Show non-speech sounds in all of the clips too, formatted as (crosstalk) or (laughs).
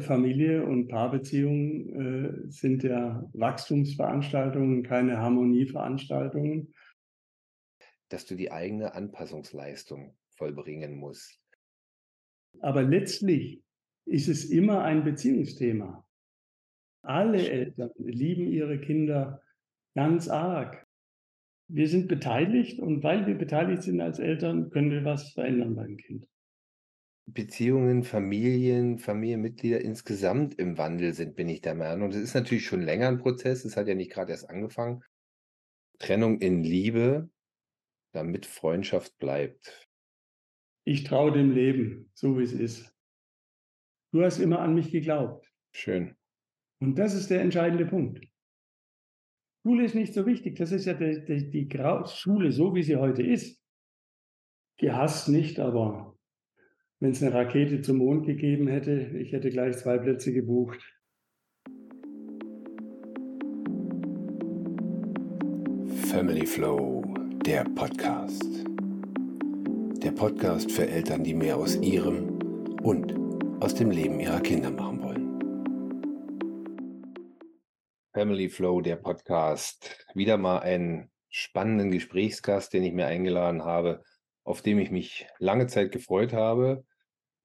Familie und Paarbeziehungen äh, sind ja Wachstumsveranstaltungen, keine Harmonieveranstaltungen. Dass du die eigene Anpassungsleistung vollbringen musst. Aber letztlich ist es immer ein Beziehungsthema. Alle Eltern lieben ihre Kinder ganz arg. Wir sind beteiligt und weil wir beteiligt sind als Eltern, können wir was verändern beim Kind. Beziehungen, Familien, Familienmitglieder insgesamt im Wandel sind, bin ich der Meinung. Und es ist natürlich schon länger ein Prozess. Es hat ja nicht gerade erst angefangen. Trennung in Liebe, damit Freundschaft bleibt. Ich traue dem Leben, so wie es ist. Du hast immer an mich geglaubt. Schön. Und das ist der entscheidende Punkt. Schule ist nicht so wichtig. Das ist ja die, die, die Schule, so wie sie heute ist. Gehasst nicht, aber wenn es eine Rakete zum Mond gegeben hätte, ich hätte gleich zwei Plätze gebucht. Family Flow, der Podcast. Der Podcast für Eltern, die mehr aus ihrem und aus dem Leben ihrer Kinder machen wollen. Family Flow, der Podcast. Wieder mal einen spannenden Gesprächsgast, den ich mir eingeladen habe, auf dem ich mich lange Zeit gefreut habe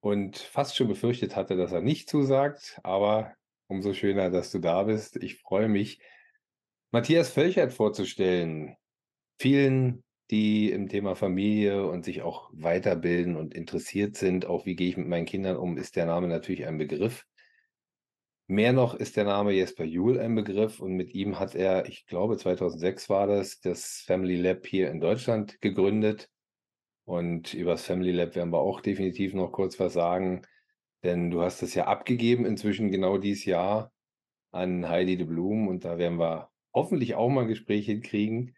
und fast schon befürchtet hatte, dass er nicht zusagt. Aber umso schöner, dass du da bist. Ich freue mich, Matthias Völchert vorzustellen. Vielen, die im Thema Familie und sich auch weiterbilden und interessiert sind, auch wie gehe ich mit meinen Kindern um, ist der Name natürlich ein Begriff. Mehr noch ist der Name Jesper Juhl ein Begriff und mit ihm hat er, ich glaube 2006 war das, das Family Lab hier in Deutschland gegründet. Und über das Family Lab werden wir auch definitiv noch kurz was sagen, denn du hast es ja abgegeben inzwischen genau dieses Jahr an Heidi de Blum und da werden wir hoffentlich auch mal ein Gespräch hinkriegen.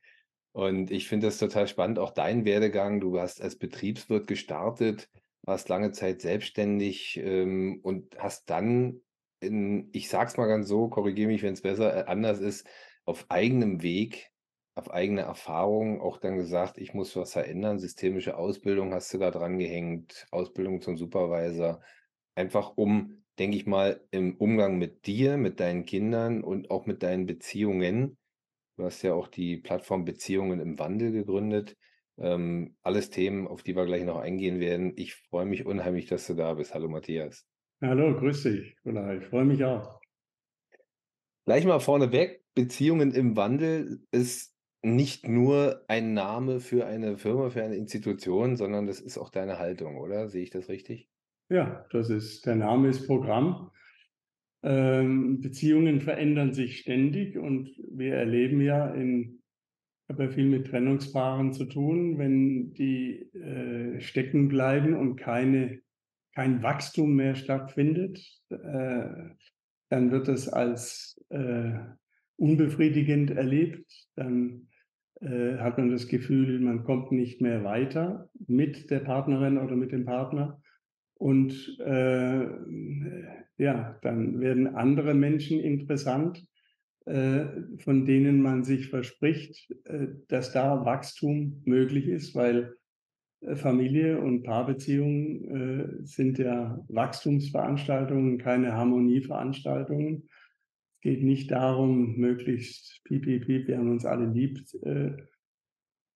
Und ich finde das total spannend, auch dein Werdegang. Du hast als Betriebswirt gestartet, warst lange Zeit selbstständig ähm, und hast dann in, ich sag's mal ganz so, korrigiere mich, wenn es besser äh, anders ist, auf eigenem Weg auf eigene Erfahrung auch dann gesagt, ich muss was verändern. Systemische Ausbildung hast du da dran gehängt, Ausbildung zum Supervisor. Einfach um, denke ich mal, im Umgang mit dir, mit deinen Kindern und auch mit deinen Beziehungen. Du hast ja auch die Plattform Beziehungen im Wandel gegründet. Ähm, alles Themen, auf die wir gleich noch eingehen werden. Ich freue mich unheimlich, dass du da bist. Hallo Matthias. Hallo, grüß dich. Ich freue mich auch. Gleich mal vorneweg, Beziehungen im Wandel ist nicht nur ein Name für eine Firma, für eine Institution, sondern das ist auch deine Haltung, oder? Sehe ich das richtig? Ja, das ist, der Name ist Programm. Ähm, Beziehungen verändern sich ständig und wir erleben ja in, habe ja viel mit Trennungspaaren zu tun, wenn die äh, stecken bleiben und keine, kein Wachstum mehr stattfindet, äh, dann wird es als äh, unbefriedigend erlebt, dann äh, hat man das Gefühl, man kommt nicht mehr weiter mit der Partnerin oder mit dem Partner. Und äh, ja, dann werden andere Menschen interessant, äh, von denen man sich verspricht, äh, dass da Wachstum möglich ist, weil äh, Familie und Paarbeziehungen sind ja Wachstumsveranstaltungen, keine Harmonieveranstaltungen geht nicht darum, möglichst piep, piep, piep, wir haben uns alle lieb äh,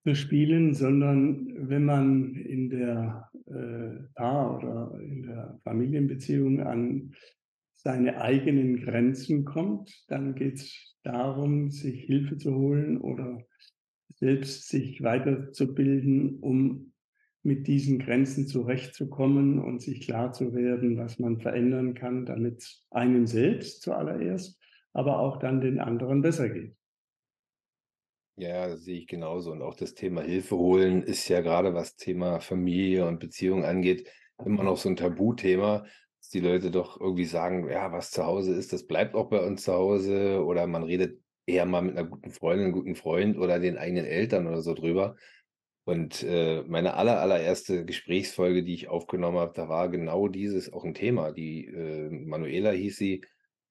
zu spielen, sondern wenn man in der äh, Paar- oder in der Familienbeziehung an seine eigenen Grenzen kommt, dann geht es darum, sich Hilfe zu holen oder selbst sich weiterzubilden, um mit diesen Grenzen zurechtzukommen und sich klar zu werden, was man verändern kann, damit einem selbst zuallererst aber auch dann den anderen besser geht. Ja, sehe ich genauso. Und auch das Thema Hilfe holen ist ja gerade, was Thema Familie und Beziehung angeht, immer noch so ein Tabuthema, dass die Leute doch irgendwie sagen, ja, was zu Hause ist, das bleibt auch bei uns zu Hause. Oder man redet eher mal mit einer guten Freundin, einem guten Freund oder den eigenen Eltern oder so drüber. Und äh, meine aller, allererste Gesprächsfolge, die ich aufgenommen habe, da war genau dieses auch ein Thema. Die äh, Manuela hieß sie,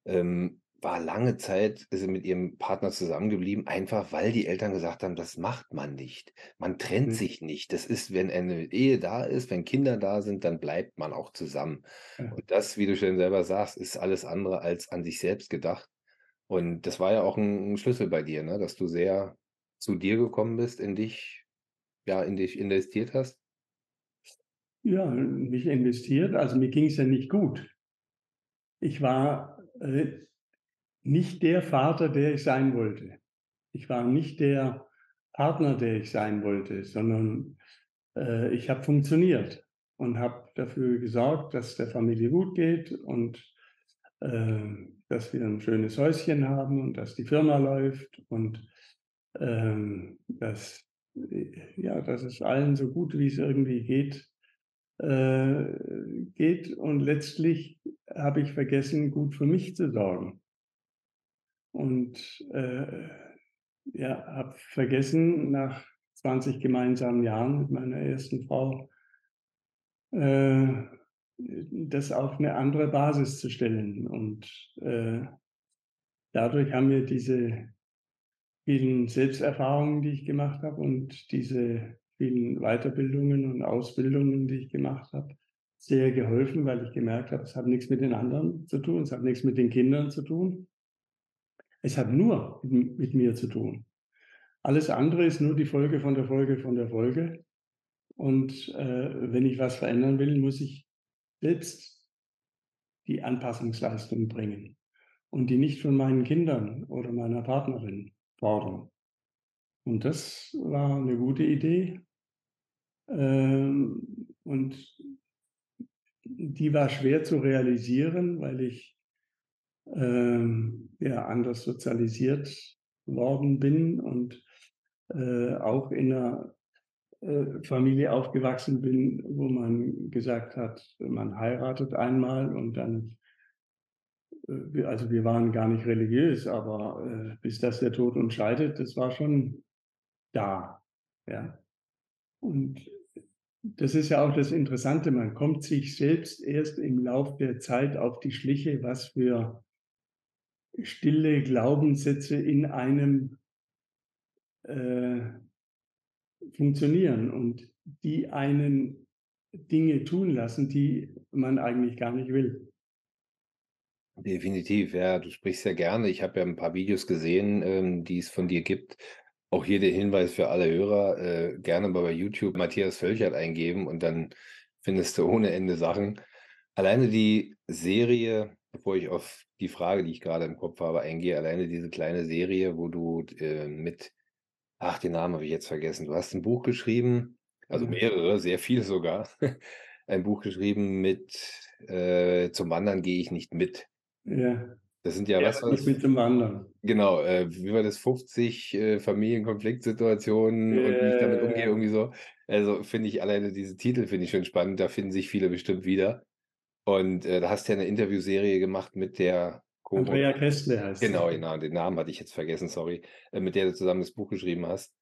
ähm, war lange Zeit ist mit ihrem Partner zusammengeblieben, einfach weil die Eltern gesagt haben: „Das macht man nicht. Man trennt Mhm. sich nicht. Das ist, wenn eine Ehe da ist, wenn Kinder da sind, dann bleibt man auch zusammen.“ Ja. Und das, wie du schon selber sagst, ist alles andere als an sich selbst gedacht. Und das war ja auch 'n 'n Schlüssel bei dir, ne, dass du sehr zu dir gekommen bist, in dich ja, in dich investiert hast? Ja, mich investiert. Also, mir ging's ja nicht gut. Ich war, äh, nicht der Vater, der ich sein wollte. Ich war nicht der Partner, der ich sein wollte, sondern, äh, ich habe funktioniert und habe dafür gesorgt, dass der Familie gut geht und, ähm, dass wir 'n schönes Häuschen haben und dass die Firma läuft und, ähm, dass äh, ja, dass es allen so gut, wie's irgendwie geht äh, geht. Und letztlich habe ich vergessen, gut für mich zu sorgen. Und, äh, ja, habe vergessen, nach 20 gemeinsamen Jahren mit meiner ersten Frau äh, das auf 'ne andere Basis zu stellen. Und, äh, dadurch haben mir diese vielen Selbsterfahrungen, die ich gemacht habe und diese vielen Weiterbildungen und Ausbildungen, die ich gemacht habe, sehr geholfen, weil ich gemerkt habe, es hat nix mit den anderen zu tun, es hat nix mit den Kindern zu tun. Es hat nur m mit mir zu tun. Alles andere ist nur die Folge von der Folge von der Folge. Und, äh, wenn ich was verändern will, muss ich selbst die Anpassungsleistung bringen und die nicht von meinen Kindern oder meiner Partnerin fordern. Und das war 'ne gute Idee. Ähm, und die war schwer zu realisieren, weil ich, ähm, ja, anders sozialisiert worden bin und, äh, auch in 'ner, äh, Familie aufgewachsen bin, wo man gesagt hat, man heiratet einmal und dann äh, also, wir waren gar nicht religiös, aber, äh, bis dass der Tod uns scheidet, das war schon da, ja. Und das ist ja auch das Interessante, man kommt sich selbst erst im Lauf der Zeit auf die Schliche, was für stille Glaubenssätze in einem äh funktionieren und die einen Dinge tun lassen, die man eigentlich gar nicht will. Definitiv, ja, du sprichst ja gerne. Ich habe ja 'n paar Videos gesehen, ähm, die es von dir gibt. Auch hier der Hinweis für alle Hörer, äh, gerne mal bei YouTube Matthias Völchert eingeben und dann findest du ohne Ende Sachen. Alleine die Serie, bevor ich auf die Frage, die ich grade im Kopf habe, eingehe, alleine diese kleine Serie, wo du äh, mit ach, den Namen habe ich jetzt vergessen. Du hast 'n Buch geschrieben, also Ja. mehrere, sehr viele sogar. (laughs) Ein Buch geschrieben mit, äh „Zum Wandern gehe ich nicht mit.“ Ja. Das sind ja Ja, was nicht mit zum Wandern. Genau, äh, wie war das? 50, äh, Familienkonfliktsituationen und wie ich damit umgehe, irgendwie so. Also, finde ich alleine diese Titel finde ich schon spannend, da finden sich viele bestimmt wieder. Und, äh, da hast du ja 'ne Interviewserie gemacht mit der Co Andrea Kästle heißt genau, genau, den Namen hatte ich jetzt vergessen, sorry, äh, mit der du zusammen das Buch geschrieben hast.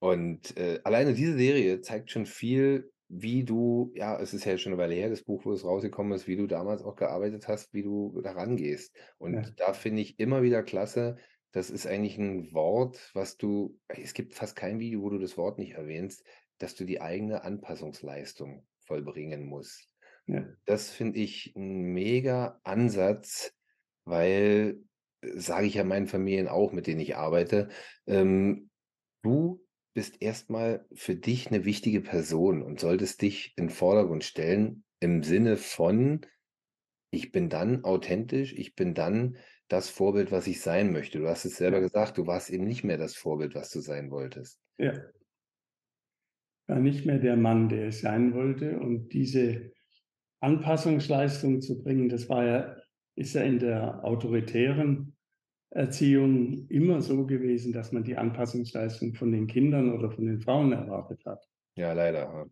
Und, äh, alleine diese Serie zeigt schon viel, wie du ja, es ist ja schon 'ne Weile her, das Buch, wo es rausgekommen ist, wie du damals auch gearbeitet hast, wie du da rangehst. Und Ja. da finde ich immer wieder klasse, das ist eigentlich 'n Wort, was du es gibt fast kein Video, wo du das Wort nicht erwähnst, dass du die eigene Anpassungsleistung vollbringen musst. Ja. Das finde ich 'n mega Ansatz, weil, äh, sage ich ja meinen Familien auch, mit denen ich arbeite, ähm, du bist erst mal für dich 'ne wichtige Person und solltest dich in Vordergrund stellen im Sinne von: „Ich bin dann authentisch, ich bin dann das Vorbild, was ich sein möchte.“ Du hast es selber Ja. gesagt, du warst eben nicht mehr das Vorbild, was du sein wolltest. Ja. War nicht mehr der Mann, der ich sein wollte. Und diese Anpassungsleistung zu bringen, das war ja ist ja in der autoritären Erziehung immer so gewesen, dass man die Anpassungsleistung von den Kindern oder von den Frauen erwartet hat. Ja, leider,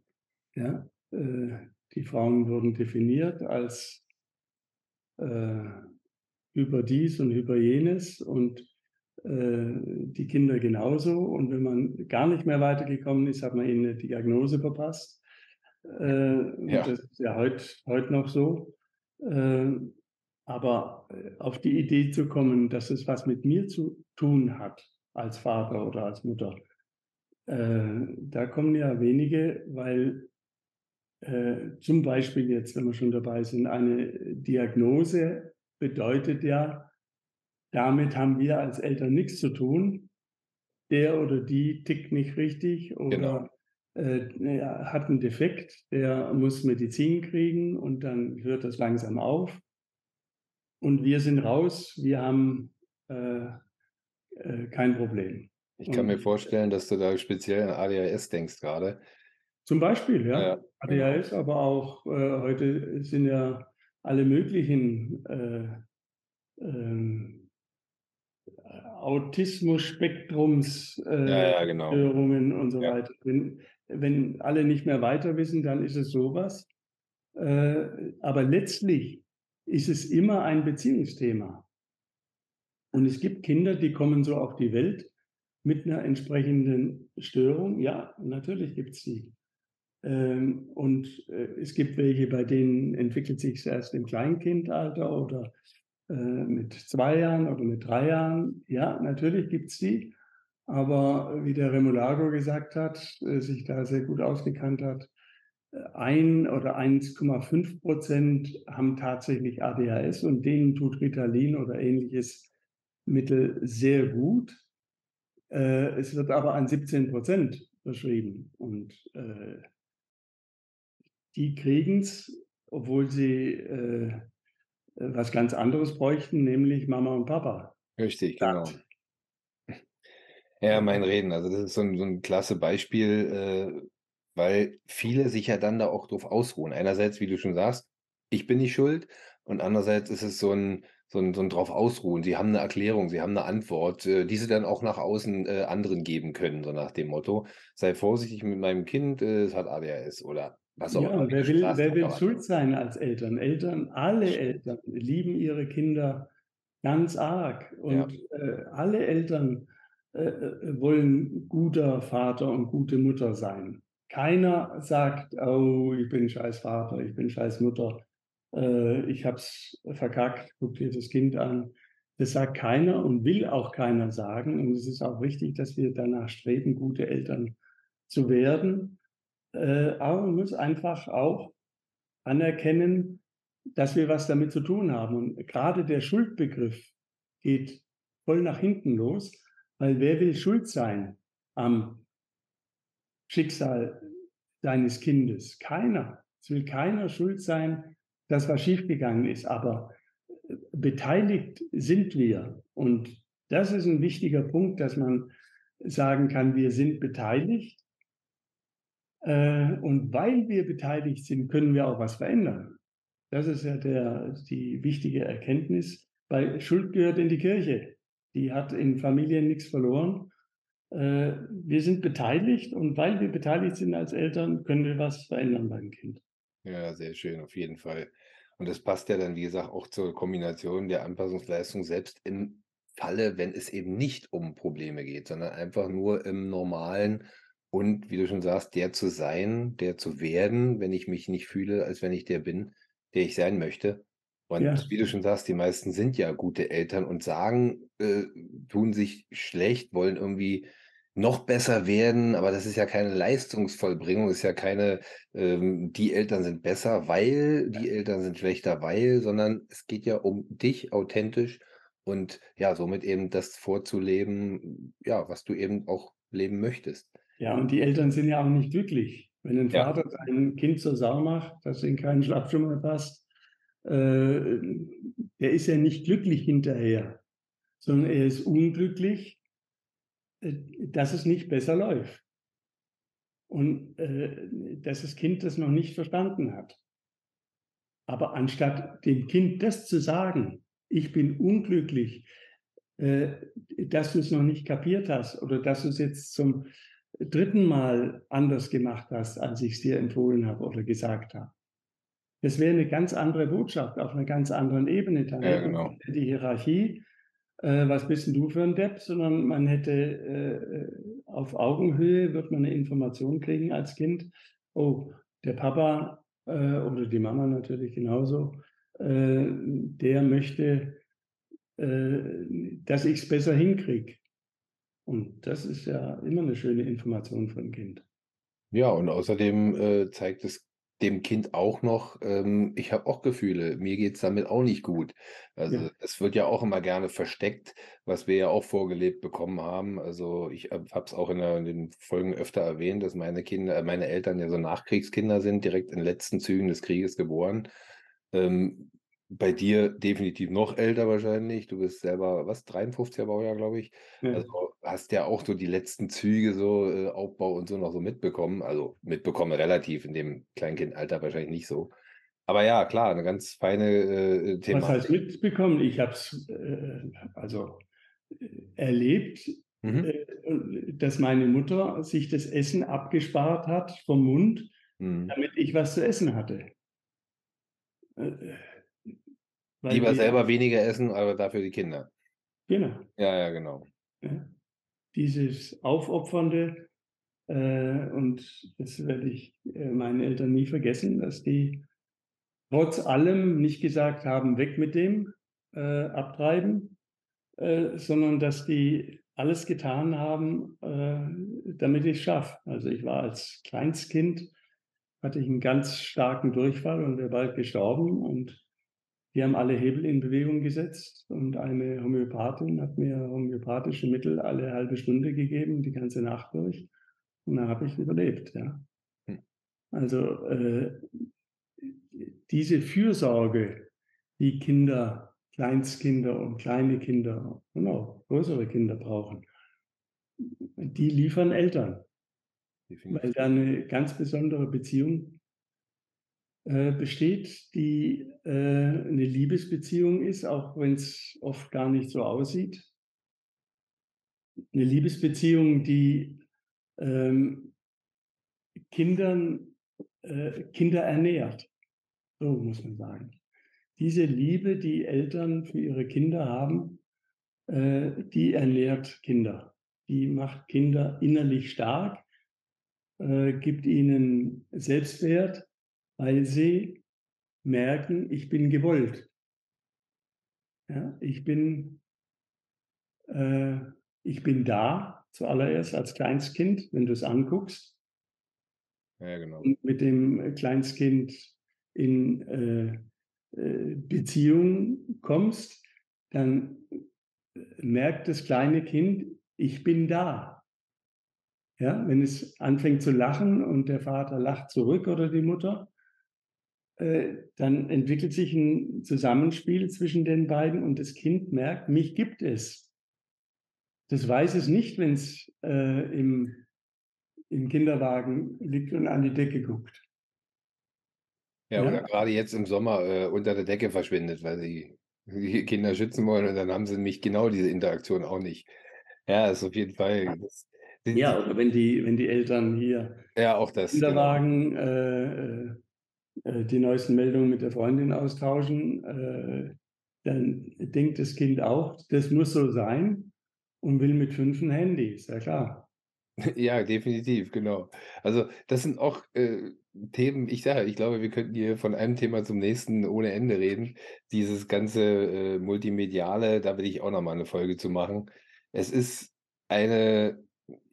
ja. Äh, die Frauen wurden definiert als äh, über dies und über jenes und, äh, die Kinder genauso. Und wenn man gar nicht mehr weitergekommen ist, hat man ihnen 'ne Diagnose verpasst. Äh, Ja. das ist ja heut heut noch so. Ähm Aber äh, auf die Idee zu kommen, dass es was mit mir zu tun hat, als Vater oder als Mutter, äh, da kommen ja wenige, weil äh, zum Beispiel jetzt, wenn wir schon dabei sind, eine Diagnose bedeutet ja, damit haben wir als Eltern nichts zu tun. Der oder die tickt nicht richtig oder genau. Äh, hat einen Defekt, der muss Medizin kriegen und dann hört das langsam auf. Und wir sind raus, wir haben äh, äh, kein Problem. Ich kann und, mir vorstellen, dass du da speziell an ADHS denkst gerade. Zum Beispiel, ja. ja ADHS, genau. aber auch äh, heute sind ja alle möglichen äh, ähm, Autismus-Spektrums-Störungen ja, ja, genau. und so weiter. Wenn, alle nicht mehr weiter wissen, dann ist es sowas. Äh, aber letztlich ist es immer ein Beziehungsthema. Und es gibt Kinder, die kommen so auf die Welt mit einer entsprechenden Störung. Ja, natürlich gibt es die. Ähm, und äh, es gibt welche, bei denen entwickelt sich es erst im Kleinkindalter oder äh, mit zwei Jahren oder mit drei Jahren. Ja, natürlich gibt es die. Aber wie der Remolago gesagt hat, äh, sich da sehr gut ausgekannt hat, ein oder 1,5 Prozent haben tatsächlich ADHS und denen tut Ritalin oder ähnliches Mittel sehr gut. Es wird aber an 17 Prozent verschrieben und die kriegen es, obwohl sie äh, was ganz anderes bräuchten, nämlich Mama und Papa. Richtig, genau. Ja, mein Reden. Also das ist so ein, so ein klasse Beispiel, äh, weil viele sich ja dann da auch drauf ausruhen. Einerseits, wie du schon sagst, ich bin nicht schuld und andererseits ist es so ein, so ein, so ein drauf ausruhen. Sie haben eine Erklärung, sie haben eine Antwort, äh, die sie dann auch nach außen äh, anderen geben können, so nach dem Motto, sei vorsichtig mit meinem Kind, äh, es hat ADHS oder was auch ja, immer. Wer will, wer will schuld sein als Eltern? Eltern, alle Eltern lieben ihre Kinder ganz arg. Und ja. äh, alle Eltern wollen guter Vater und gute Mutter sein. Keiner sagt, oh, ich bin scheiß Vater, ich bin scheiß Mutter, äh, ich hab's verkackt, guck dir das Kind an. Das sagt keiner und will auch keiner sagen. Und es ist auch wichtig, dass wir danach streben, gute Eltern zu werden. Äh, aber man muss einfach auch anerkennen, dass wir was damit zu tun haben. Und gerade der Schuldbegriff geht voll nach hinten los, weil wer will schuld sein am Schicksal deines Kindes? Keiner. Es will keiner schuld sein, dass was schiefgegangen ist. Aber äh, beteiligt sind wir. Und das ist ein wichtiger Punkt, dass man sagen kann, wir sind beteiligt. Äh, und weil wir beteiligt sind, können wir auch was verändern. Das ist ja der, die wichtige Erkenntnis, weil Schuld gehört in die Kirche. Die hat in Familien nichts verloren. Äh, wir sind beteiligt und weil wir beteiligt sind als Eltern, können wir was verändern beim Kind. Ja, sehr schön, auf jeden Fall. Und das passt ja dann, wie gesagt, auch zur Kombination der Anpassungsleistung, selbst im Falle, wenn es eben nicht um Probleme geht, sondern einfach nur im normalen und wie du schon sagst, der zu sein, der zu werden, wenn ich mich nicht fühle, als wenn ich der bin, der ich sein möchte. Und ja. wie du schon sagst, die meisten sind ja gute Eltern und sagen, äh, tun sich schlecht, wollen irgendwie noch besser werden, aber das ist ja keine Leistungsvollbringung, ist ja keine, ähm, die Eltern sind besser, weil die Eltern sind schlechter, weil, sondern es geht ja um dich authentisch und ja, somit eben das vorzuleben, ja, was du eben auch leben möchtest. Ja, und die Eltern sind ja auch nicht glücklich. Wenn ein ja. Vater ein Kind zur Sau macht, das in keinen Schlafschuh mehr passt, äh, der ist ja nicht glücklich hinterher, sondern er ist unglücklich, äh, dass es nicht besser läuft. Und äh, dass das Kind das noch nicht verstanden hat. Aber anstatt dem Kind das zu sagen, ich bin unglücklich, äh, dass du es noch nicht kapiert hast oder dass du es jetzt zum dritten Mal anders gemacht hast, als ich es dir empfohlen habe oder gesagt habe. Das wäre eine ganz andere Botschaft auf einer ganz anderen Ebene. Da ja, genau. die Hierarchie, äh, was bist denn du für ein Depp, sondern man hätte äh, auf Augenhöhe, wird man eine Information kriegen als Kind, oh, der Papa äh, oder die Mama natürlich genauso, äh, der möchte, äh, dass ich es besser hinkriege. Und das ist ja immer eine schöne Information für ein Kind. Ja, und außerdem äh, zeigt es dem Kind auch noch, ähm, ich habe auch Gefühle, mir geht es damit auch nicht gut. Also Ja. es wird ja auch immer gerne versteckt, was wir ja auch vorgelebt bekommen haben. Also ich habe es auch in, der, in den Folgen öfter erwähnt, dass meine Kinder, äh, meine Eltern ja so Nachkriegskinder sind, direkt in den letzten Zügen des Krieges geboren. Ähm, bei dir definitiv noch älter wahrscheinlich. Du bist selber, was, 53er Baujahr, glaube ich. Ja. Also hast ja auch so die letzten Züge, so äh, Aufbau und so noch so mitbekommen. Also mitbekommen relativ, in dem Kleinkindalter wahrscheinlich nicht so. Aber ja, klar, eine ganz feine äh, Was heißt Thematik. mitbekommen? Ich habe es äh, also äh, erlebt, Mhm. äh, dass meine Mutter sich das Essen abgespart hat vom Mund, Mhm. damit ich was zu essen hatte. Lieber die- selber weniger essen, aber dafür die Kinder. Genau. Ja, ja, genau. Ja. Dieses Aufopfernde, äh, und das werde ich äh, meinen Eltern nie vergessen, dass die trotz allem nicht gesagt haben, weg mit dem, äh, abtreiben, äh, sondern dass die alles getan haben, äh, damit ich es schaffe. Also ich war als Kleinstkind, hatte ich einen ganz starken Durchfall und wäre bald gestorben und die haben alle Hebel in Bewegung gesetzt und eine Homöopathin hat mir homöopathische Mittel alle halbe Stunde gegeben, die ganze Nacht durch. Und dann habe ich überlebt. Ja. Hm. Also äh, diese Fürsorge, die Kinder, Kleinstkinder und kleine Kinder und auch größere Kinder brauchen, die liefern Eltern, weil da eine ganz besondere Beziehung äh, besteht, die äh, eine Liebesbeziehung ist, auch wenn es oft gar nicht so aussieht. Eine Liebesbeziehung, die ähm, Kindern, äh, Kinder ernährt. So muss man sagen. Diese Liebe, die Eltern für ihre Kinder haben, äh, die ernährt Kinder. Die macht Kinder innerlich stark, äh, gibt ihnen Selbstwert, weil sie merken, ich bin gewollt. Ja, ich bin, äh, ich bin da, zuallererst als Kleinstkind, wenn du es anguckst Ja, genau. und mit dem Kleinstkind in äh, äh, Beziehung kommst, dann merkt das kleine Kind, ich bin da. Ja, wenn es anfängt zu lachen und der Vater lacht zurück oder die Mutter, äh, dann entwickelt sich ein Zusammenspiel zwischen den beiden und das Kind merkt, mich gibt es. Das weiß es nicht, wenn es äh, im, im Kinderwagen liegt und an die Decke guckt. Ja, Ja. oder gerade jetzt im Sommer äh, unter der Decke verschwindet, weil sie die Kinder schützen wollen und dann haben sie nämlich genau diese Interaktion auch nicht. Ja, ist auf jeden Fall. Das, Ja, oder wenn die, wenn die Eltern hier ja, auch das. Genau. Kinderwagen äh, äh, die neuesten Meldungen mit der Freundin austauschen, äh, dann denkt das Kind auch, das muss so sein und will mit fünf ein Handy, ist ja klar. (laughs) Ja, definitiv, genau. Also das sind auch äh, Themen, ich sage, ich glaube, wir könnten hier von einem Thema zum nächsten ohne Ende reden. Dieses ganze äh, Multimediale, da will ich auch noch mal eine Folge zu machen. Es ist eine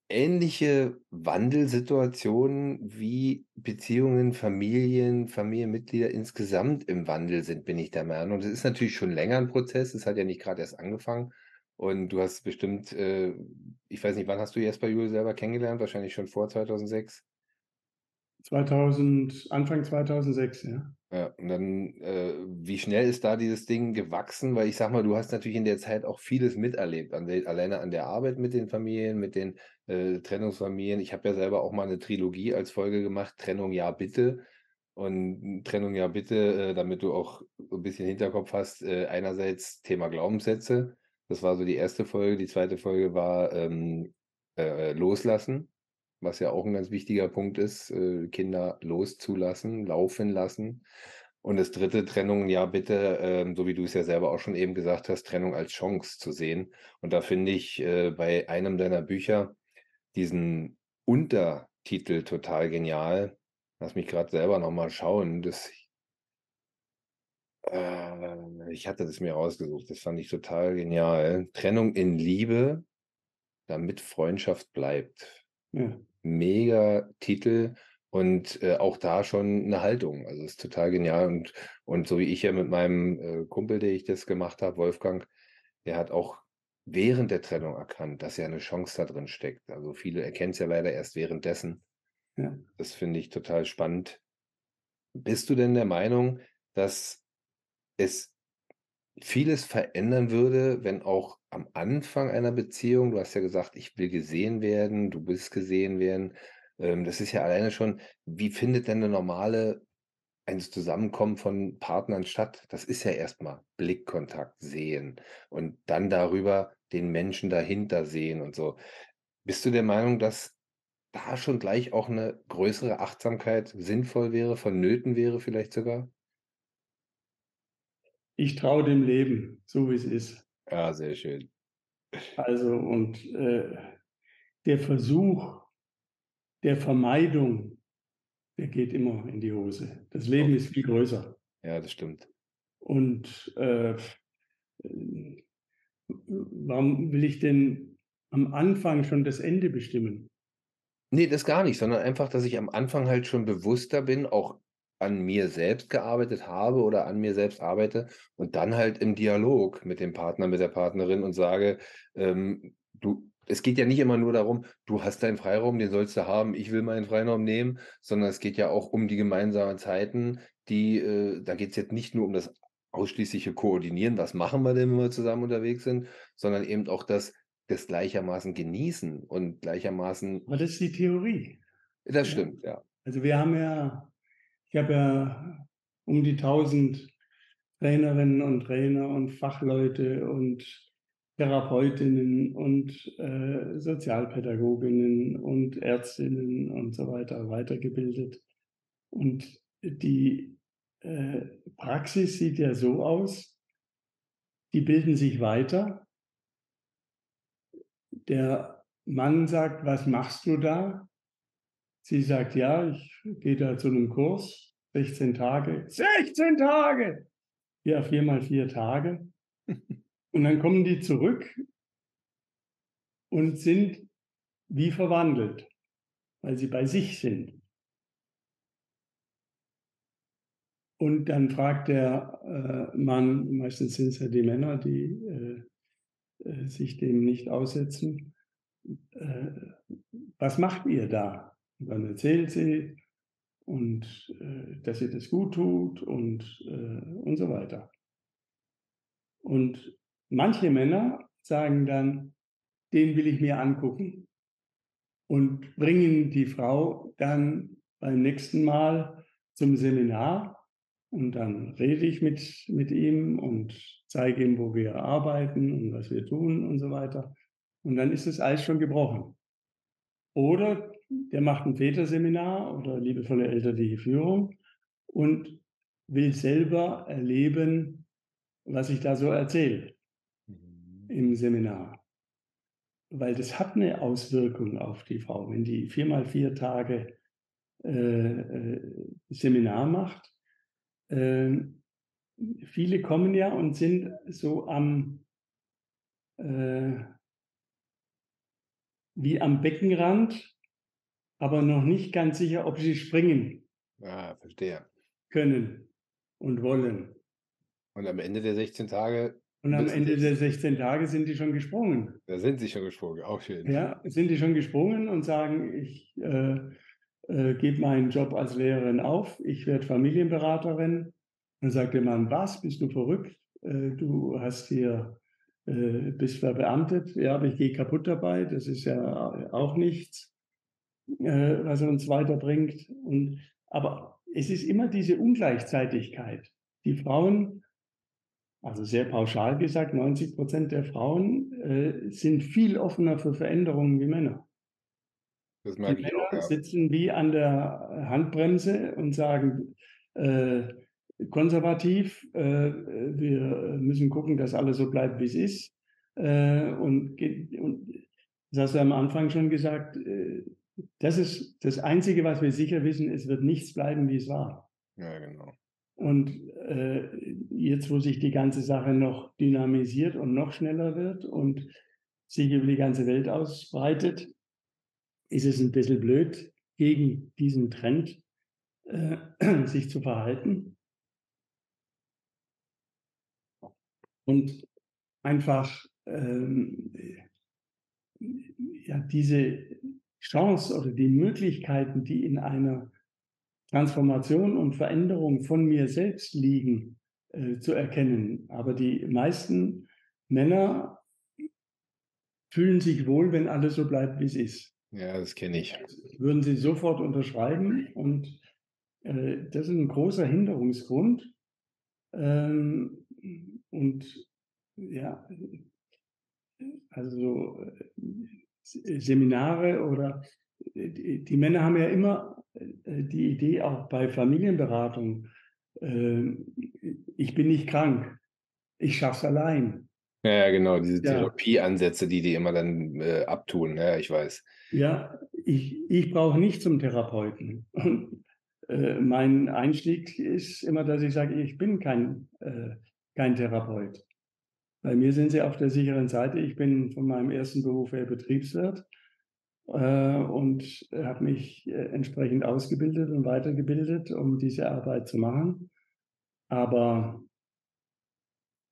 ähnliche Wandelsituation, wie Beziehungen, Familien, Familienmitglieder insgesamt im Wandel sind, bin ich der Meinung. Es ist natürlich schon länger ein Prozess, es hat ja nicht gerade erst angefangen. Und du hast bestimmt, äh, ich weiß nicht, wann hast du Jesper Juhl selber kennengelernt? Wahrscheinlich schon vor 2006. 2000, Anfang 2006, ja. Ja, und dann, äh, wie schnell ist da dieses Ding gewachsen? Weil ich sag mal, du hast natürlich in der Zeit auch vieles miterlebt, an der, alleine an der Arbeit mit den Familien, mit den äh, Trennungsfamilien. Ich habe ja selber auch mal eine Trilogie als Folge gemacht, Trennung ja bitte. Und Trennung ja bitte, äh, damit du auch ein bisschen Hinterkopf hast, äh, einerseits Thema Glaubenssätze. Das war so die erste Folge. Die zweite Folge war ähm, äh, Loslassen, was ja auch ein ganz wichtiger Punkt ist, äh, Kinder loszulassen, laufen lassen. Und das dritte, Trennung, ja bitte, ähm, so wie du es ja selber auch schon eben gesagt hast, Trennung als Chance zu sehen. Und da finde ich äh, bei einem deiner Bücher diesen Untertitel total genial. Lass mich gerade selber nochmal schauen. Das Äh, ich hatte das mir rausgesucht, das fand ich total genial. Trennung in Liebe, damit Freundschaft bleibt. Ja. Mega Titel und, äh, auch da schon eine Haltung. Also, ist total genial und und so wie ich ja mit meinem, äh, Kumpel, der ich das gemacht habe, Wolfgang, der hat auch während der Trennung erkannt, dass ja eine Chance da drin steckt. Also, viele erkennen es ja leider erst währenddessen. Ja. Das finde ich total spannend. Bist du denn der Meinung, dass es vieles verändern würde, wenn auch am Anfang einer Beziehung du hast ja gesagt: „Ich will gesehen werden, du willst gesehen werden.“ Ähm, das ist ja alleine schon wie findet denn 'ne normale ein Zusammenkommen von Partnern statt? Das ist ja erst mal Blickkontakt, sehen und dann darüber den Menschen dahinter sehen und so. Bist du der Meinung, dass da schon gleich auch 'ne größere Achtsamkeit sinnvoll wäre, vonnöten wäre vielleicht sogar? Ich traue dem Leben, so wie es ist. Ja, sehr schön. Also und, äh, der Versuch der Vermeidung, der geht immer in die Hose. Das Leben ist viel größer. Ja, das stimmt. Und, äh, warum will ich denn am Anfang schon das Ende bestimmen? Ne, das gar nicht, sondern einfach, dass ich am Anfang halt schon bewusster bin, auch an mir selbst gearbeitet habe oder an mir selbst arbeite und dann halt im Dialog mit dem Partner, mit der Partnerin und sage, ähm: „Du es geht ja nicht immer nur darum, du hast deinen Freiraum, den sollst du haben, ich will meinen Freiraum nehmen, sondern es geht ja auch um die gemeinsamen Zeiten, die äh, da geht's jetzt nicht nur um das ausschließliche Koordinieren, was machen wir denn, wenn wir zusammen unterwegs sind, sondern eben auch das das gleichermaßen genießen und gleichermaßen Aber das ist die Theorie. Das stimmt, ja. Also, wir haben ja ich habe ja um die 1.000 Trainerinnen und Trainer und Fachleute und Therapeutinnen und, äh, Sozialpädagoginnen und Ärztinnen und so weiter weitergebildet. Und die, äh, Praxis sieht ja so aus die bilden sich weiter. Der Mann sagt: „Was machst du da?“ Sie sagt: „Ja, ich gehe da zu 'nem Kurs, 16 Tage.“ „16 Tage!“ Ja, 4 mal 4 Tage. (laughs) Und dann kommen die zurück und sind wie verwandelt, weil sie bei sich sind. Und dann fragt der, äh, Mann meistens sind's ja die Männer, die, äh, äh, sich dem nicht aussetzen: „Äh, was macht ihr da?“ Und dann erzählt sie und, äh, dass ihr das gut tut und, äh und so weiter. Und manche Männer sagen dann: „Den will ich mir angucken“ und bringen die Frau dann beim nächsten Mal zum Seminar und dann rede ich mit mit ihm und zeige ihm, wo wir arbeiten und was wir tun und so weiter. Und dann ist das Eis schon gebrochen. Oder der macht 'n Väterseminar oder liebevolle elterliche Führung und will selber erleben, was ich da so erzähle Mhm. im Seminar. Weil das hat 'ne Auswirkung auf die Frau. Wenn die 4 mal 4 Tage, äh, äh, Seminar macht ähm, viele kommen ja und sind so am äh wie am Beckenrand, aber noch nicht ganz sicher, ob sie springen Ah, verstehe. können und wollen. Und am Ende der 16 Tage Und am Ende der 16 Tage sind die schon gesprungen. Da sind sie schon gesprungen, auch schön. Ja, sind die schon gesprungen und sagen: „Ich, äh, äh, gebe meinen Job als Lehrerin auf, ich werde Familienberaterin.“ Dann sagt der Mann: „Was, bist du verrückt? Äh, du hast hier äh, bist verbeamtet.“ „Ja, aber ich gehe kaputt dabei, das ist ja auch nichts, äh, was uns weiterbringt.“ Und aber es ist immer diese Ungleichzeitigkeit. Die Frauen also sehr pauschal gesagt, 90 % der Frauen, äh, sind viel offener für Veränderungen wie Männer. Das Die merke ich auch, Männer ja. sitzen wie an der Handbremse und sagen, äh, konservativ, äh, wir müssen gucken, dass alles so bleibt, wie's ist. Äh, und und das hast du am Anfang schon gesagt, äh, das ist das Einzige, was wir sicher wissen, es wird nichts bleiben, wie es war. Ja, genau. Und äh, jetzt, wo sich die ganze Sache noch dynamisiert und noch schneller wird und sich über die ganze Welt ausbreitet, ist es ein bisschen blöd, gegen diesen Trend äh, sich zu verhalten. Und einfach ähm, ja, diese Chance oder die Möglichkeiten, die in einer Transformation und Veränderung von mir selbst liegen, äh, zu erkennen. Aber die meisten Männer fühlen sich wohl, wenn alles so bleibt, wie es ist. Ja, das kenne ich. Würden sie sofort unterschreiben und äh, das ist ein großer Hinderungsgrund. Ähm, und ja, also äh, Seminare oder äh, die, Männer haben ja immer äh, die Idee, auch bei Familienberatung, äh, ich bin nicht krank, ich schaff's allein. Ja, genau, diese ja. Therapieansätze, die die immer dann äh, abtun, ja, ich weiß. Ja, ich, ich brauche nicht zum Therapeuten. Und, äh, mein Einstieg ist immer, dass ich sage, ich bin kein, äh, kein Therapeut. Bei mir sind sie auf der sicheren Seite. Ich bin von meinem ersten Beruf her Betriebswirt äh, und habe mich äh, entsprechend ausgebildet und weitergebildet, um diese Arbeit zu machen. Aber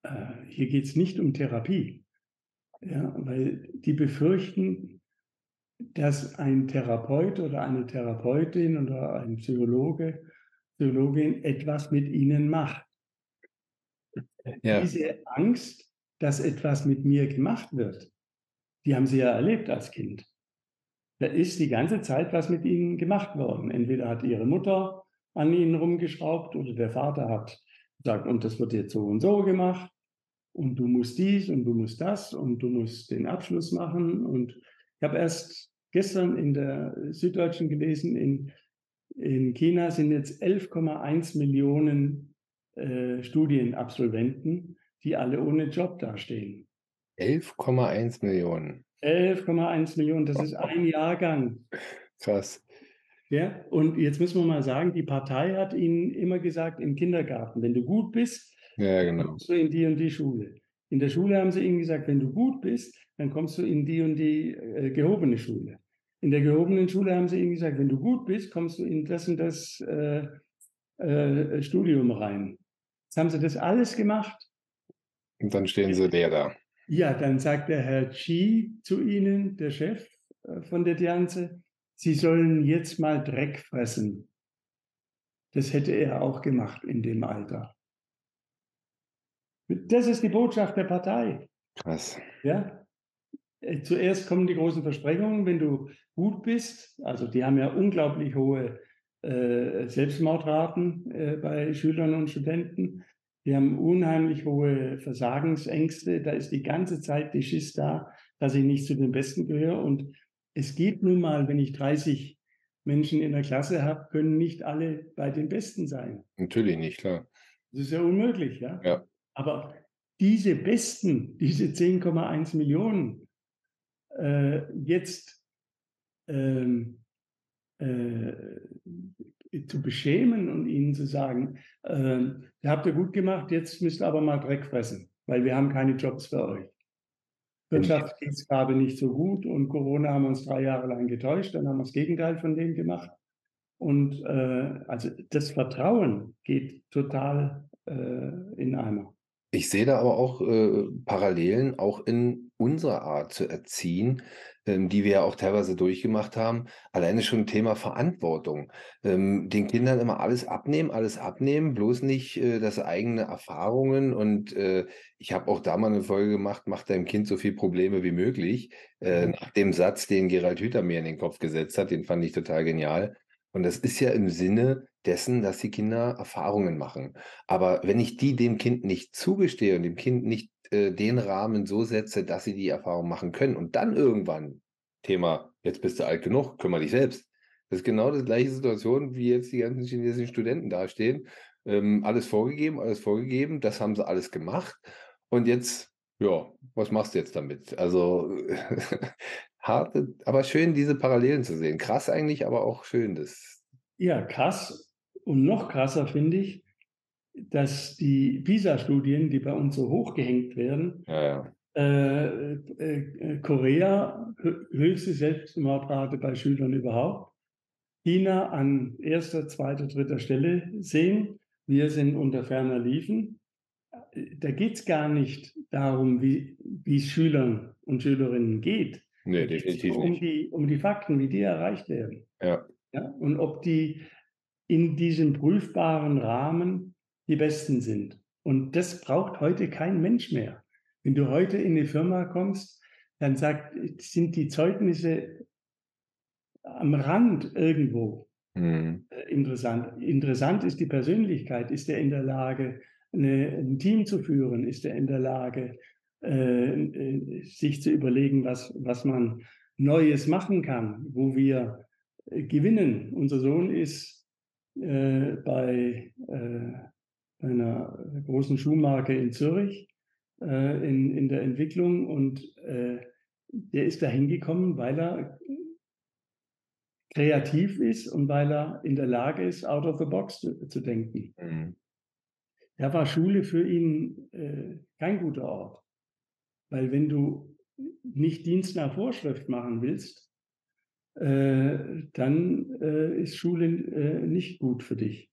äh, hier geht es nicht um Therapie, ja, weil die befürchten, dass ein Therapeut oder eine Therapeutin oder ein Psychologe, Psychologin etwas mit ihnen macht. Ja. Diese Angst, dass etwas mit mir gemacht wird, die haben sie ja erlebt als Kind. Da ist die ganze Zeit was mit ihnen gemacht worden. Entweder hat ihre Mutter an ihnen rumgeschraubt oder der Vater hat gesagt, und das wird jetzt so und so gemacht und du musst dies und du musst das und du musst den Abschluss machen. Und ich habe erst gestern in der Süddeutschen gelesen, in, in China sind jetzt 11,1 Millionen äh, Studienabsolventen, die alle ohne Job dastehen. 11,1 Millionen. 11,1 Millionen, das ist ein (laughs) Jahrgang. Krass. Ja, und jetzt müssen wir mal sagen, die Partei hat ihnen immer gesagt im Kindergarten, wenn du gut bist, ja, genau. kommst du in die und die Schule. In der Schule haben sie ihnen gesagt, wenn du gut bist, dann kommst du in die und die äh, gehobene Schule. In der gehobenen Schule haben sie ihnen gesagt, wenn du gut bist, kommst du in das und das äh, äh, Studium rein. Jetzt haben sie das alles gemacht. Und dann stehen sie leer da. Ja, dann sagt der Herr Chi zu Ihnen, der Chef äh, von der Dianze, Sie sollen jetzt mal Dreck fressen. Das hätte er auch gemacht in dem Alter. Das ist die Botschaft der Partei. Krass. Ja? Äh, zuerst kommen die großen Versprechungen, wenn du gut bist. Also die haben ja unglaublich hohe äh, Selbstmordraten äh, bei Schülern und Studenten. Die haben unheimlich hohe Versagensängste. Da ist die ganze Zeit die Schiss da, dass ich nicht zu den Besten gehöre. Und es geht nun mal, wenn ich 30 Menschen in der Klasse habe, können nicht alle bei den Besten sein. Natürlich nicht, klar. Das ist ja unmöglich, ja. ja. Aber diese Besten, diese 10,1 Millionen, äh, jetzt ähm, äh, zu beschämen und ihnen zu sagen, äh, habt ihr gut gemacht, jetzt müsst ihr aber mal Dreck fressen, weil wir haben keine Jobs für euch. Wirtschaft geht es gerade nicht so gut und Corona haben uns drei Jahre lang getäuscht, dann haben wir das Gegenteil von dem gemacht. Und äh, also das Vertrauen geht total äh, in Eimer. Ich sehe da aber auch äh, Parallelen, auch in unserer Art zu erziehen, die wir ja auch teilweise durchgemacht haben. Alleine schon Thema Verantwortung. Ähm, den Kindern immer alles abnehmen, alles abnehmen, bloß nicht äh, das eigene Erfahrungen. Und äh, ich habe auch da mal eine Folge gemacht, mach deinem Kind so viel Probleme wie möglich. Äh, mhm. nach dem Satz, den Gerald Hüther mir in den Kopf gesetzt hat, den fand ich total genial. Und das ist ja im Sinne dessen, dass die Kinder Erfahrungen machen. Aber wenn ich die dem Kind nicht zugestehe und dem Kind nicht äh, den Rahmen so setze, dass sie die Erfahrung machen können und dann irgendwann Thema, jetzt bist du alt genug, kümmere dich selbst. Das ist genau die gleiche Situation, wie jetzt die ganzen chinesischen Studenten dastehen. Ähm, alles vorgegeben, alles vorgegeben, das haben sie alles gemacht. Und jetzt, ja, was machst du jetzt damit? Also (laughs) harte, aber schön, diese Parallelen zu sehen. Krass eigentlich, aber auch schön. Das ja, krass. Und noch krasser finde ich, dass die PISA-Studien, die bei uns so hochgehängt werden, Ja, ja. äh, äh, Korea höchste Selbstmordrate bei Schülern überhaupt, China an erster, zweiter, dritter Stelle sehen. Wir sind unter ferner Liefen. Da geht es gar nicht darum, wie es Schülern und Schülerinnen geht. Nee, definitiv um nicht. Die, um die Fakten, wie die erreicht werden. Ja. Ja, und ob die in diesem prüfbaren Rahmen die Besten sind. Und das braucht heute kein Mensch mehr. Wenn du heute in eine Firma kommst, dann sagt, sind die Zeugnisse am Rand irgendwo Mhm. äh, interessant. Interessant ist die Persönlichkeit. Ist er in der Lage, eine, ein Team zu führen? Ist er in der Lage, äh, äh, sich zu überlegen, was, was man Neues machen kann, wo wir äh, gewinnen? Unser Sohn ist äh, bei äh, einer großen Schuhmarke in Zürich äh, in, in der Entwicklung und äh, der ist da hingekommen, weil er kreativ ist und weil er in der Lage ist, out of the box zu, zu denken. Mhm. Da war Schule für ihn äh, kein guter Ort. Weil wenn du nicht Dienst nach Vorschrift machen willst, äh, dann äh, ist Schule äh, nicht gut für dich.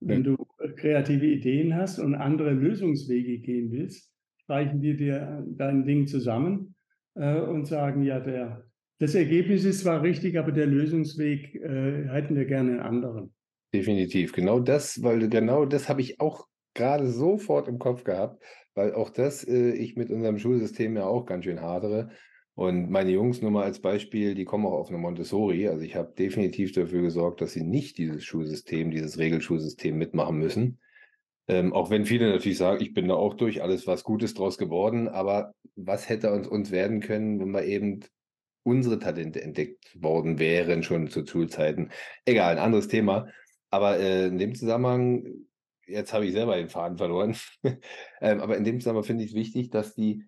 Wenn du kreative Ideen hast und andere Lösungswege gehen willst, streichen wir dir dein Ding zusammen äh, und sagen, ja, der, das Ergebnis ist zwar richtig, aber der Lösungsweg äh, hätten wir gerne einen anderen. Definitiv. Genau das, weil genau das habe ich auch gerade sofort im Kopf gehabt, weil auch das äh, ich mit unserem Schulsystem ja auch ganz schön hadere. Und meine Jungs nur mal als Beispiel, die kommen auch auf eine Montessori. Also ich habe definitiv dafür gesorgt, dass sie nicht dieses Schulsystem, dieses Regelschulsystem mitmachen müssen. Ähm, auch wenn viele natürlich sagen, ich bin da auch durch, alles was Gutes draus geworden, aber was hätte uns, uns werden können, wenn wir eben unsere Talente entdeckt worden wären, schon zu Schulzeiten. Egal, ein anderes Thema. Aber äh, in dem Zusammenhang, jetzt habe ich selber den Faden verloren, (laughs) ähm, aber in dem Zusammenhang finde ich es wichtig, dass die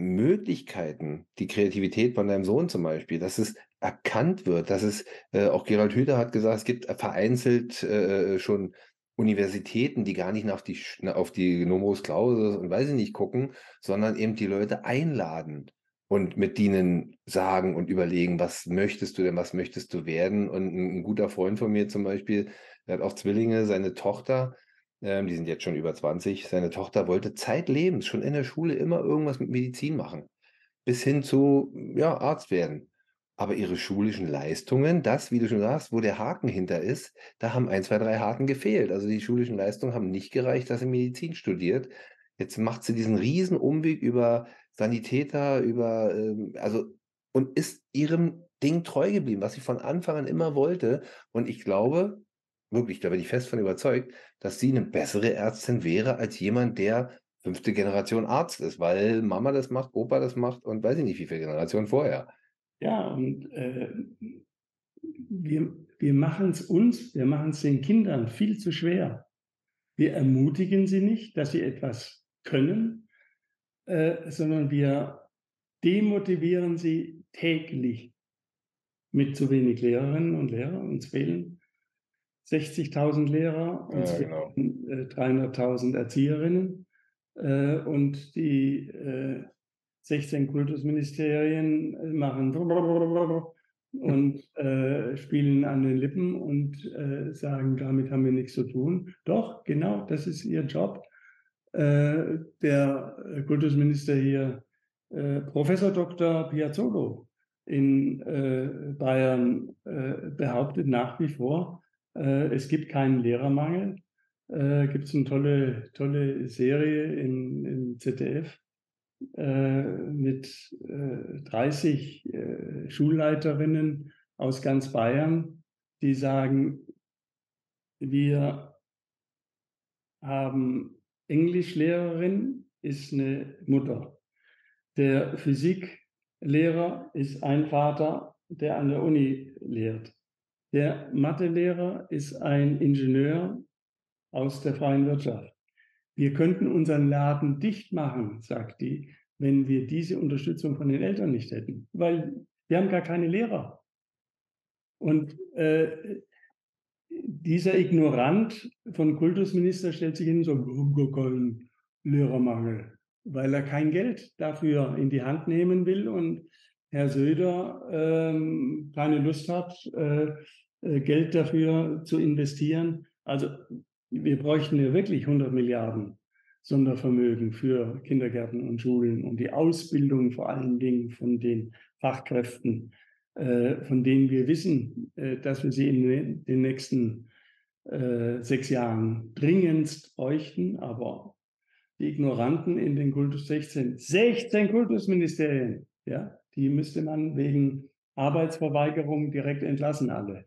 Möglichkeiten, die Kreativität von deinem Sohn zum Beispiel, dass es erkannt wird, dass es, äh, auch Gerald Hüther hat gesagt, es gibt vereinzelt äh, schon Universitäten, die gar nicht nach die, auf die Numerus Clausus und weiß ich nicht gucken, sondern eben die Leute einladen und mit denen sagen und überlegen, was möchtest du denn, was möchtest du werden? Und ein, ein guter Freund von mir zum Beispiel, der hat auch Zwillinge, seine Tochter, ähm, die sind jetzt schon über 20, seine Tochter wollte zeitlebens schon in der Schule immer irgendwas mit Medizin machen, bis hin zu, ja, Arzt werden. Aber ihre schulischen Leistungen, das, wie du schon sagst, wo der Haken hinter ist, da haben ein, zwei, drei Haken gefehlt. Also die schulischen Leistungen haben nicht gereicht, dass sie Medizin studiert. Jetzt macht sie diesen riesen Umweg über Sanitäter, über, ähm, also, und ist ihrem Ding treu geblieben, was sie von Anfang an immer wollte. Und ich glaube, wirklich, da bin ich fest von überzeugt, dass sie eine bessere Ärztin wäre als jemand, der fünfte Generation Arzt ist, weil Mama das macht, Opa das macht und weiß ich nicht, wie viele Generationen vorher. Ja, und äh, wir, wir machen es uns, wir machen es den Kindern viel zu schwer. Wir ermutigen sie nicht, dass sie etwas können, äh, sondern wir demotivieren sie täglich mit zu wenig Lehrerinnen und Lehrern. Uns fehlen 60.000 Lehrer, uns Ja, genau. fehlen äh, 300.000 Erzieherinnen äh, und die äh, 16 Kultusministerien äh, machen (laughs) und äh, spielen an den Lippen und äh, sagen, damit haben wir nichts zu tun. Doch, genau, das ist ihr Job. Äh, der Kultusminister hier, Professor Dr. Piazzolo in Bayern, behauptet nach wie vor, es gibt keinen Lehrermangel. Äh, gibt es eine tolle, tolle Serie in, im ZDF äh, mit äh, 30 äh, Schulleiterinnen aus ganz Bayern, die sagen, wir haben Englischlehrerin, ist eine Mutter. Der Physiklehrer ist ein Vater, der an der Uni lehrt. Der Mathelehrer ist ein Ingenieur aus der freien Wirtschaft. Wir könnten unseren Laden dicht machen, sagt die, wenn wir diese Unterstützung von den Eltern nicht hätten, weil wir haben gar keine Lehrer. Und äh, dieser Ignorant von Kultusminister stellt sich hin und sagt, oh, kein Lehrermangel, weil er kein Geld dafür in die Hand nehmen will und Herr Söder ähm, keine Lust hat, äh, äh Geld dafür zu investieren. Also wir bräuchten ja wirklich 100 Milliarden Sondervermögen für Kindergärten und Schulen und die Ausbildung vor allen Dingen von den Fachkräften, äh, von denen wir wissen, äh, dass wir sie in den nächsten äh, sechs Jahren dringendst bräuchten. Aber die Ignoranten in den Kultus 16, 16 Kultusministerien, ja, die müsste man wegen Arbeitsverweigerung direkt entlassen, alle.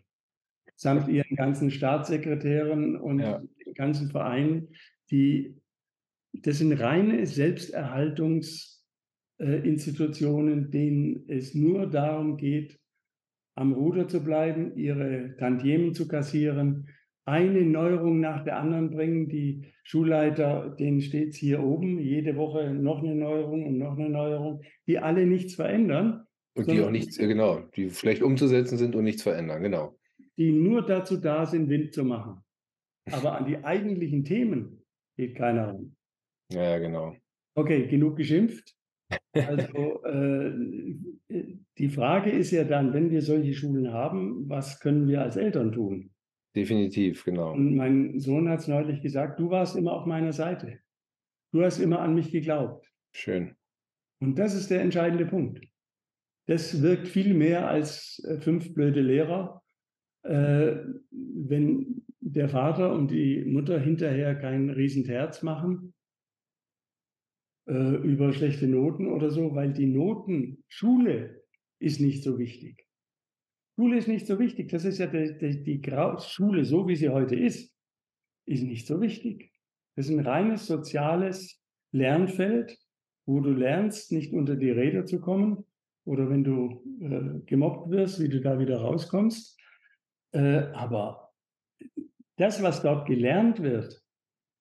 Samt ihren ganzen Staatssekretären und ja. den ganzen Vereinen, die das sind reine Selbsterhaltungsinstitutionen, denen es nur darum geht, am Ruder zu bleiben, ihre Tantiemen zu kassieren, eine Neuerung nach der anderen bringen. Die Schulleiter, denen steht es hier oben, jede Woche noch eine Neuerung und noch eine Neuerung, die alle nichts verändern. Und die auch nichts, genau, die schlecht umzusetzen sind und nichts verändern, genau. Die nur dazu da sind, Wind zu machen. Aber an die eigentlichen Themen geht keiner ran. Ja, genau. Okay, genug geschimpft. Also äh, die Frage ist ja dann, wenn wir solche Schulen haben, was können wir als Eltern tun? Definitiv, genau. Und mein Sohn hat es neulich gesagt, du warst immer auf meiner Seite. Du hast immer an mich geglaubt. Schön. Und das ist der entscheidende Punkt. Das wirkt viel mehr als äh, fünf blöde Lehrer, äh, wenn der Vater und die Mutter hinterher kein Riesenterz machen äh, über schlechte Noten oder so, weil die Noten, Schule ist nicht so wichtig. Schule ist nicht so wichtig. Das ist ja die, die, die Schule, so wie sie heute ist, ist nicht so wichtig. Das ist ein reines soziales Lernfeld, wo du lernst, nicht unter die Räder zu kommen oder wenn du äh, gemobbt wirst, wie du da wieder rauskommst. Äh, aber das, was dort gelernt wird,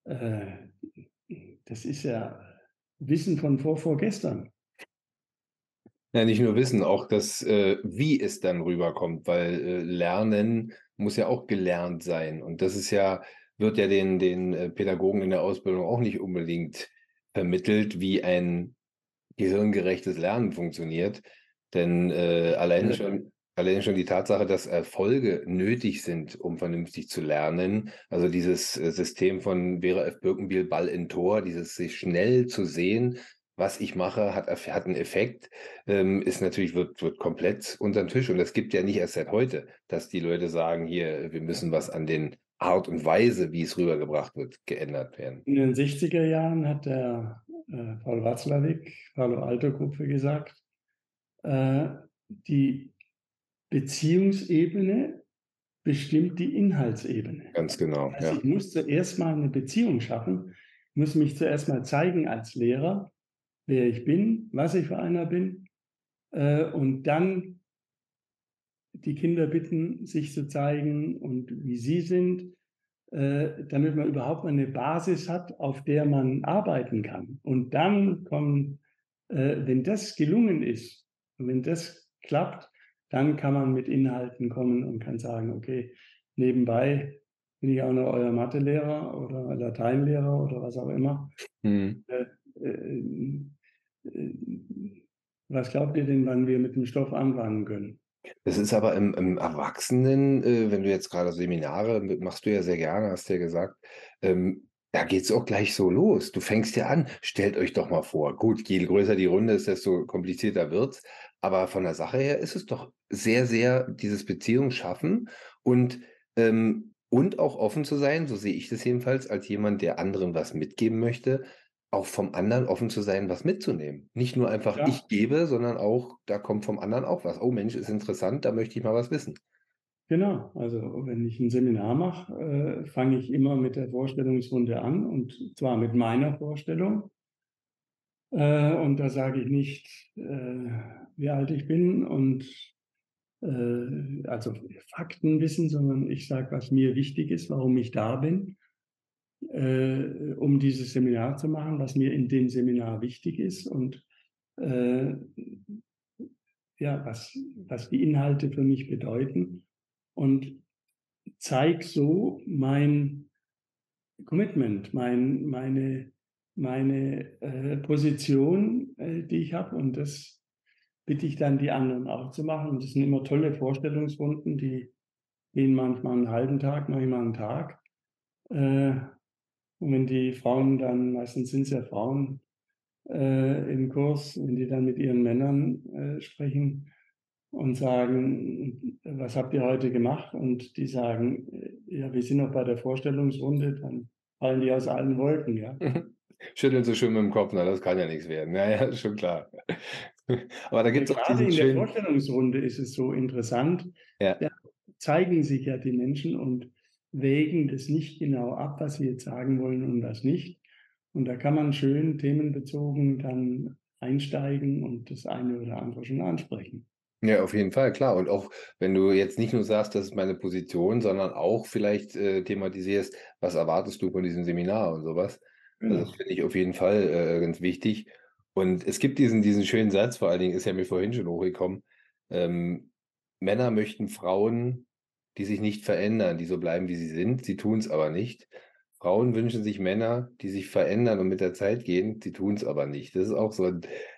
äh, das ist ja Wissen von vor, vorgestern. Ja, nicht nur Wissen, auch das, äh, wie es dann rüberkommt, weil äh, Lernen muss ja auch gelernt sein. Und das ist ja, wird ja den, den äh, Pädagogen in der Ausbildung auch nicht unbedingt vermittelt, wie ein gehirngerechtes Lernen funktioniert. Denn äh, allein schon Allein schon die Tatsache, dass Erfolge nötig sind, um vernünftig zu lernen. Also dieses äh, System von Vera F. Birkenbiel Ball in Tor, dieses sich schnell zu sehen, was ich mache, hat, hat einen Effekt, ähm, ist natürlich, wird, wird komplett unter den Tisch. Und es gibt ja nicht erst seit heute, dass die Leute sagen, hier, wir müssen was an den Art und Weise, wie es rübergebracht wird, geändert werden. In den 60er Jahren hat der äh, Paul Watzlawick, Palo Alto Gruppe gesagt, äh, die Beziehungsebene bestimmt die Inhaltsebene. Ganz genau. Also ja. ich muss zuerst mal eine Beziehung schaffen, muss mich zuerst mal zeigen als Lehrer, wer ich bin, was ich für einer bin, äh, und dann die Kinder bitten, sich zu zeigen und wie sie sind, äh, damit man überhaupt mal eine Basis hat, auf der man arbeiten kann. Und dann kommen, äh, wenn das gelungen ist, und wenn das klappt, dann kann man mit Inhalten kommen und kann sagen, okay, nebenbei bin ich auch noch euer Mathelehrer oder Lateinlehrer oder was auch immer. Mhm. Äh, äh, äh, was glaubt ihr denn, wann wir mit dem Stoff anfangen können? Das ist aber im, im Erwachsenen, äh, wenn du jetzt gerade Seminare machst du ja sehr gerne, hast du ja gesagt, ähm, da geht es auch gleich so los. Du fängst ja an, stellt euch doch mal vor. Gut, je größer die Runde ist, desto komplizierter wird es. Aber von der Sache her ist es doch sehr, sehr dieses Beziehung schaffen und, ähm, und auch offen zu sein, so sehe ich das jedenfalls, als jemand, der anderen was mitgeben möchte, auch vom anderen offen zu sein, was mitzunehmen. Nicht nur einfach ja. ich gebe, sondern auch, da kommt vom anderen auch was. Oh Mensch, ist interessant, da möchte ich mal was wissen. Genau, also wenn ich ein Seminar mache, äh, fange ich immer mit der Vorstellungsrunde an und zwar mit meiner Vorstellung. Äh, und da sage ich nicht, äh, wie alt ich bin und äh, also Fakten wissen, sondern ich sage, was mir wichtig ist, warum ich da bin, äh, um dieses Seminar zu machen, was mir in dem Seminar wichtig ist und äh, ja, was, was die Inhalte für mich bedeuten. Und zeige so mein Commitment, mein, meine, meine äh, Position, äh, die ich habe. Und das bitte ich dann die anderen auch zu machen. Und das sind immer tolle Vorstellungsrunden, die gehen manchmal einen halben Tag, manchmal einen Tag. Äh, und wenn die Frauen dann, meistens sind es ja Frauen äh, im Kurs, wenn die dann mit ihren Männern äh, sprechen und sagen, was habt ihr heute gemacht? Und die sagen, äh, ja, wir sind noch bei der Vorstellungsrunde, dann fallen die aus allen Wolken, ja. (laughs) Schütteln sie schon mit dem Kopf, na, das kann ja nichts werden. Ja, ja, ist schon klar. (laughs) Aber da gibt es auch Gerade in der schönen, Vorstellungsrunde ist es so interessant, ja, da zeigen sich ja die Menschen und wägen das nicht genau ab, was sie jetzt sagen wollen und was nicht. Und da kann man schön themenbezogen dann einsteigen und das eine oder andere schon ansprechen. Ja, auf jeden Fall, klar. Und auch wenn du jetzt nicht nur sagst, das ist meine Position, sondern auch vielleicht äh, thematisierst, was erwartest du von diesem Seminar und sowas. Also das Genau. finde ich auf jeden Fall äh, ganz wichtig. Und es gibt diesen, diesen schönen Satz, vor allen Dingen ist ja mir vorhin schon hochgekommen, ähm, Männer möchten Frauen, die sich nicht verändern, die so bleiben, wie sie sind, sie tun es aber nicht. Frauen wünschen sich Männer, die sich verändern und mit der Zeit gehen, sie tun es aber nicht. Das ist auch so,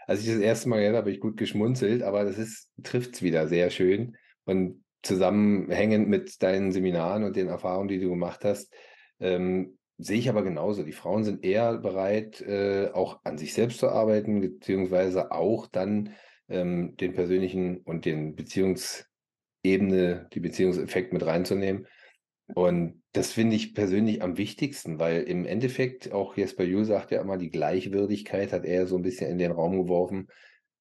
als ich das erste Mal gehört habe, habe ich gut geschmunzelt, aber das trifft es wieder sehr schön. Und zusammenhängend mit deinen Seminaren und den Erfahrungen, die du gemacht hast, ähm, sehe ich aber genauso. Die Frauen sind eher bereit, äh, auch an sich selbst zu arbeiten, beziehungsweise auch dann ähm, den persönlichen und den Beziehungsebene, die Beziehungseffekt mit reinzunehmen. Und das finde ich persönlich am wichtigsten, weil im Endeffekt, auch Jesper Juhl sagt ja immer, die Gleichwürdigkeit hat er so ein bisschen in den Raum geworfen.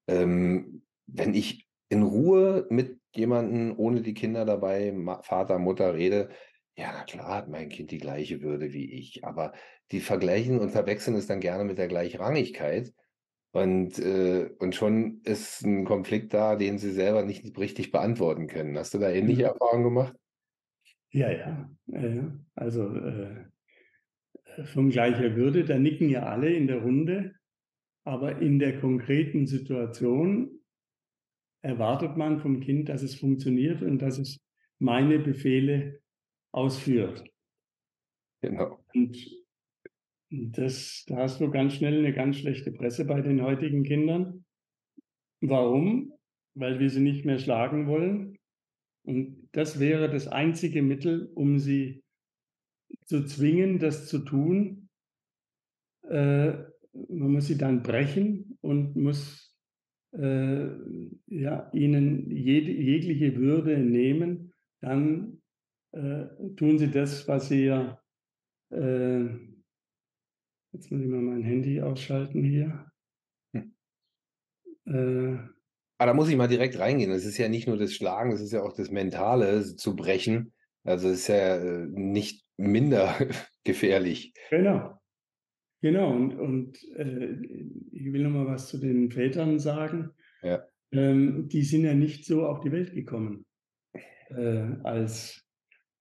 Ähm, wenn ich in Ruhe mit jemandem ohne die Kinder dabei, Vater, Mutter rede, ja, na klar hat mein Kind die gleiche Würde wie ich, aber die vergleichen und verwechseln es dann gerne mit der Gleichrangigkeit. Und, äh, und schon ist ein Konflikt da, den sie selber nicht richtig beantworten können. Hast du da ähnliche Mhm. Erfahrungen gemacht? Ja, ja. äh, Also äh, von gleicher Würde, da nicken ja alle in der Runde, aber in der konkreten Situation erwartet man vom Kind, dass es funktioniert und dass es meine Befehle ausführt. Genau. Und das, da hast du ganz schnell eine ganz schlechte Presse bei den heutigen Kindern. Warum? Weil wir sie nicht mehr schlagen wollen. Und das wäre das einzige Mittel, um sie zu zwingen, das zu tun. Äh, man muss sie dann brechen und muss äh, ja, ihnen jede, jegliche Würde nehmen. Dann äh, tun sie das, was sie ja. Jetzt muss ich mal mein Handy ausschalten hier. Hm. Äh, Aber da muss ich mal direkt reingehen. Es ist ja nicht nur das Schlagen, es ist ja auch das Mentale zu brechen. Also es ist ja äh, nicht minder (laughs) gefährlich. Genau. Genau. Und, und äh, ich will noch mal was zu den Vätern sagen. Ja. Ähm, die sind ja nicht so auf die Welt gekommen äh, als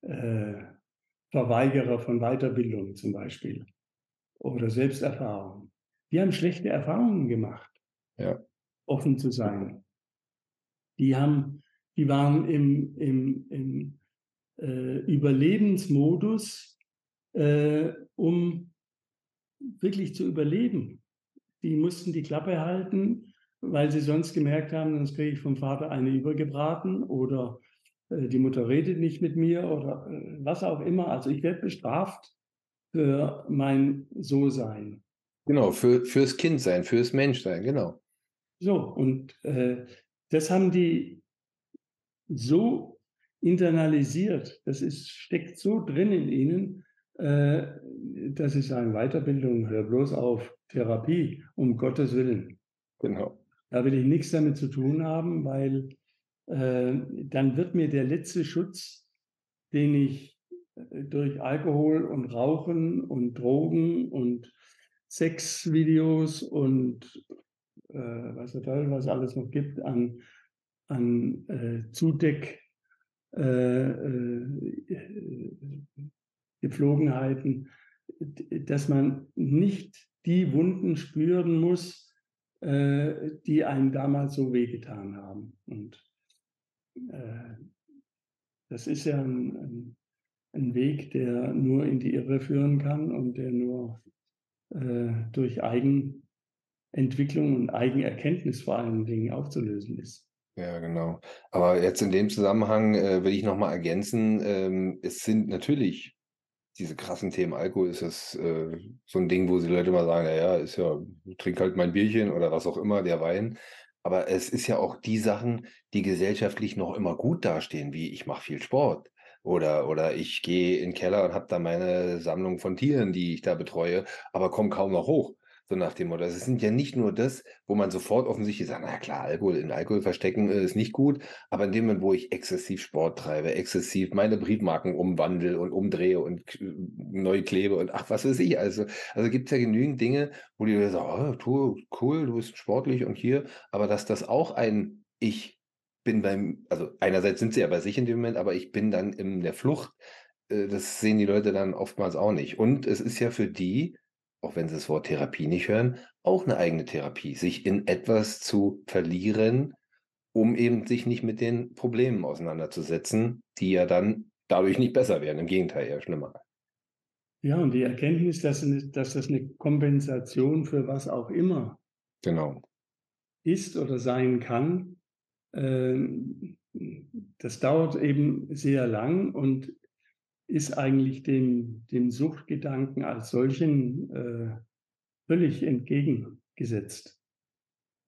äh, Verweigerer von Weiterbildung zum Beispiel oder Selbsterfahrung. Die haben schlechte Erfahrungen gemacht, Ja. offen zu sein. Die haben, die waren im, im, im äh, Überlebensmodus, äh, um wirklich zu überleben. Die mussten die Klappe halten, weil sie sonst gemerkt haben, sonst kriege ich vom Vater eine übergebraten oder äh, die Mutter redet nicht mit mir oder äh, was auch immer. Also ich werde bestraft für mein So-Sein. Genau, für, fürs Kindsein, fürs Menschsein, genau. So, und äh, das haben die so internalisiert, das ist, steckt so drin in ihnen, äh, dass sie sagen, Weiterbildung, hör bloß auf, Therapie, um Gottes Willen. Genau. Da will ich nichts damit zu tun haben, weil äh, dann wird mir der letzte Schutz, den ich durch Alkohol und Rauchen und Drogen und Sexvideos und äh, was was alles noch gibt an, an äh, Zudeck äh, äh, Gepflogenheiten, dass man nicht die Wunden spüren muss, äh, die einem damals so wehgetan haben. Und äh, das ist ja ein, ein, ein Weg, der nur in die Irre führen kann und der nur äh, durch Eigenentwicklung und Eigenerkenntnis vor allen Dingen aufzulösen ist. Ja, genau. Aber jetzt in dem Zusammenhang äh, will ich noch mal ergänzen, ähm, es sind natürlich diese krassen Themen Alkohol ist es äh, so ein Ding, wo die Leute mal sagen, ja, ist ja, trink halt mein Bierchen oder was auch immer, der Wein. Aber es ist ja auch die Sachen, die gesellschaftlich noch immer gut dastehen, wie ich mache viel Sport oder, oder ich gehe in den Keller und habe da meine Sammlung von Tieren, die ich da betreue, aber komme kaum noch hoch. So nach dem Motto. Es sind ja nicht nur das, wo man sofort offensichtlich sagt, na klar, Alkohol in Alkohol verstecken äh, ist nicht gut, aber in dem Moment, wo ich exzessiv Sport treibe, exzessiv meine Briefmarken umwandle und umdrehe und neu klebe und ach, was weiß ich. Also, also gibt es ja genügend Dinge, wo die sagen, oh, cool, du bist sportlich und hier, aber dass das auch ein Ich bin beim, also einerseits sind sie ja bei sich in dem Moment, aber ich bin dann in der Flucht. Äh, das sehen die Leute dann oftmals auch nicht. Und es ist ja für die, auch wenn sie das Wort Therapie nicht hören, auch eine eigene Therapie, sich in etwas zu verlieren, um eben sich nicht mit den Problemen auseinanderzusetzen, die ja dann dadurch nicht besser werden, im Gegenteil, eher schlimmer. Ja, und die Erkenntnis, dass, dass das eine Kompensation für was auch immer genau. ist oder sein kann, das dauert eben sehr lang und ist eigentlich dem, dem Suchtgedanken als solchen äh, völlig entgegengesetzt.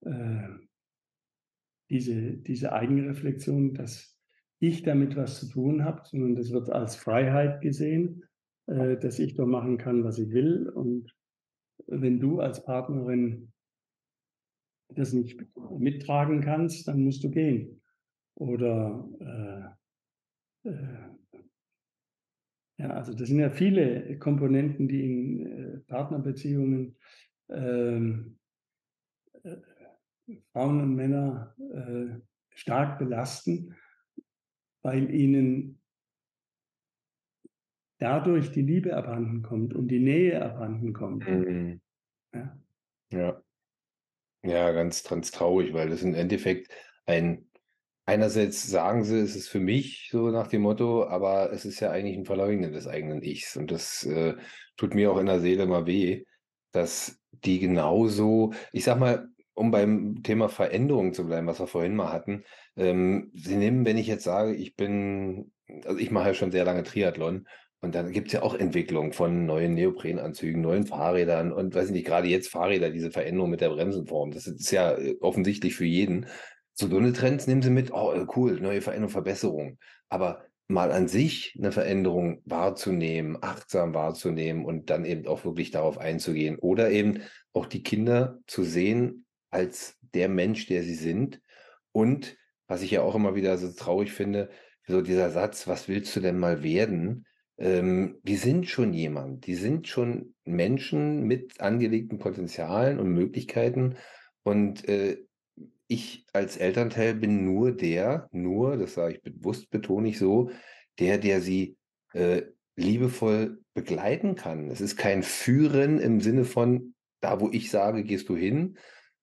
Äh, diese, diese Eigenreflexion, dass ich damit was zu tun habe, sondern das wird als Freiheit gesehen, äh, dass ich doch machen kann, was ich will. Und wenn du als Partnerin das nicht mittragen kannst, dann musst du gehen. Oder äh, äh, ja, also das sind ja viele Komponenten, die in äh, Partnerbeziehungen ähm, äh, Frauen und Männer äh, stark belasten, weil ihnen dadurch die Liebe abhanden kommt und die Nähe abhanden kommt. Mhm. Ja. ja. Ja, ganz, ganz traurig, weil das im Endeffekt ein Einerseits sagen sie, es ist für mich so nach dem Motto, aber es ist ja eigentlich ein Verleugnen des eigenen Ichs. Und das äh, tut mir auch in der Seele mal weh, dass die genauso, ich sag mal, um beim Thema Veränderung zu bleiben, was wir vorhin mal hatten, ähm, sie nehmen, wenn ich jetzt sage, ich bin, also ich mache ja schon sehr lange Triathlon und dann gibt es ja auch Entwicklung von neuen Neoprenanzügen, neuen Fahrrädern und weiß ich nicht, gerade jetzt Fahrräder, diese Veränderung mit der Bremsenform, das ist ja äh, offensichtlich für jeden. So eine Trends nehmen sie mit, oh, cool, neue Veränderung, Verbesserung. Aber mal an sich eine Veränderung wahrzunehmen, achtsam wahrzunehmen und dann eben auch wirklich darauf einzugehen. Oder eben auch die Kinder zu sehen als der Mensch, der sie sind. Und was ich ja auch immer wieder so traurig finde, so dieser Satz, was willst du denn mal werden? Ähm, die sind schon jemand, die sind schon Menschen mit angelegten Potenzialen und Möglichkeiten. Und äh, ich als Elternteil bin nur der, nur, das sage ich bewusst, betone ich so, der, der sie äh, liebevoll begleiten kann. Es ist kein Führen im Sinne von, da wo ich sage, gehst du hin,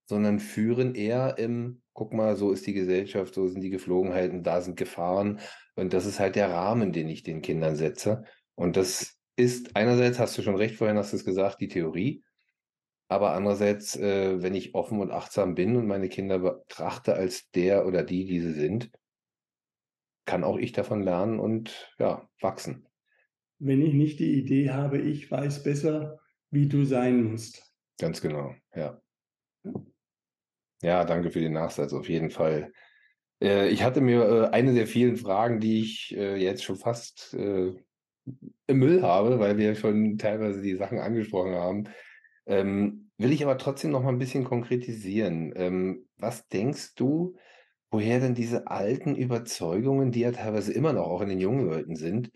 sondern Führen eher im, guck mal, so ist die Gesellschaft, so sind die Geflogenheiten, da sind Gefahren. Und das ist halt der Rahmen, den ich den Kindern setze. Und das ist einerseits, hast du schon recht, vorhin hast du es gesagt, die Theorie. Aber andererseits, äh, wenn ich offen und achtsam bin und meine Kinder betrachte als der oder die, die sie sind, kann auch ich davon lernen und ja, wachsen. Wenn ich nicht die Idee habe, ich weiß besser, wie du sein musst. Ganz genau, ja. Ja, danke für den Nachsatz, auf jeden Fall. Äh, ich hatte mir äh, eine der vielen Fragen, die ich äh, jetzt schon fast im Müll habe, weil wir schon teilweise die Sachen angesprochen haben, ähm, will ich aber trotzdem noch mal ein bisschen konkretisieren. Ähm, was denkst du, woher denn diese alten Überzeugungen, die ja teilweise immer noch auch in den jungen Leuten sind,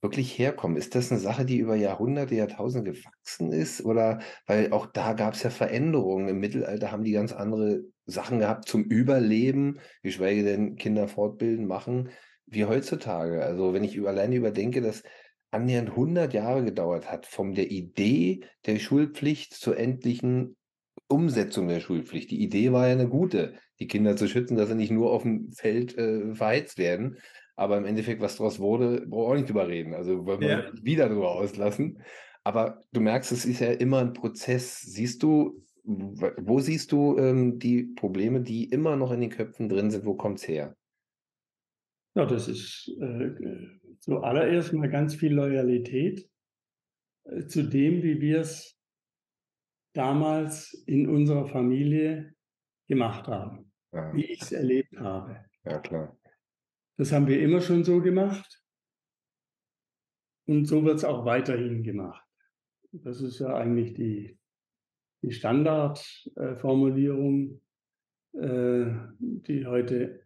wirklich herkommen? Ist das eine Sache, die über Jahrhunderte, Jahrtausende gewachsen ist? Oder weil auch da gab es ja Veränderungen. Im Mittelalter haben die ganz andere Sachen gehabt zum Überleben, geschweige denn Kinder fortbilden, machen, wie heutzutage. Also wenn ich über, alleine überdenke, dass annähernd 100 Jahre gedauert hat, von der Idee der Schulpflicht zur endlichen Umsetzung der Schulpflicht. Die Idee war ja eine gute, die Kinder zu schützen, dass sie nicht nur auf dem Feld äh, verheizt werden. aber im Endeffekt, was daraus wurde, brauchen wir auch nicht drüber reden. Also wollen wir Ja. wieder drüber auslassen. Aber du merkst, es ist ja immer ein Prozess. Siehst du, wo siehst du ähm, die Probleme, die immer noch in den Köpfen drin sind? Wo kommt es her? Ja, das ist äh, zuallererst mal ganz viel Loyalität äh, zu dem, wie wir es damals in unserer Familie gemacht haben, Ja, wie ich es erlebt habe. ja klar. Das haben wir immer schon so gemacht und so wird es auch weiterhin gemacht. Das ist ja eigentlich die, die Standardformulierung, äh, die heute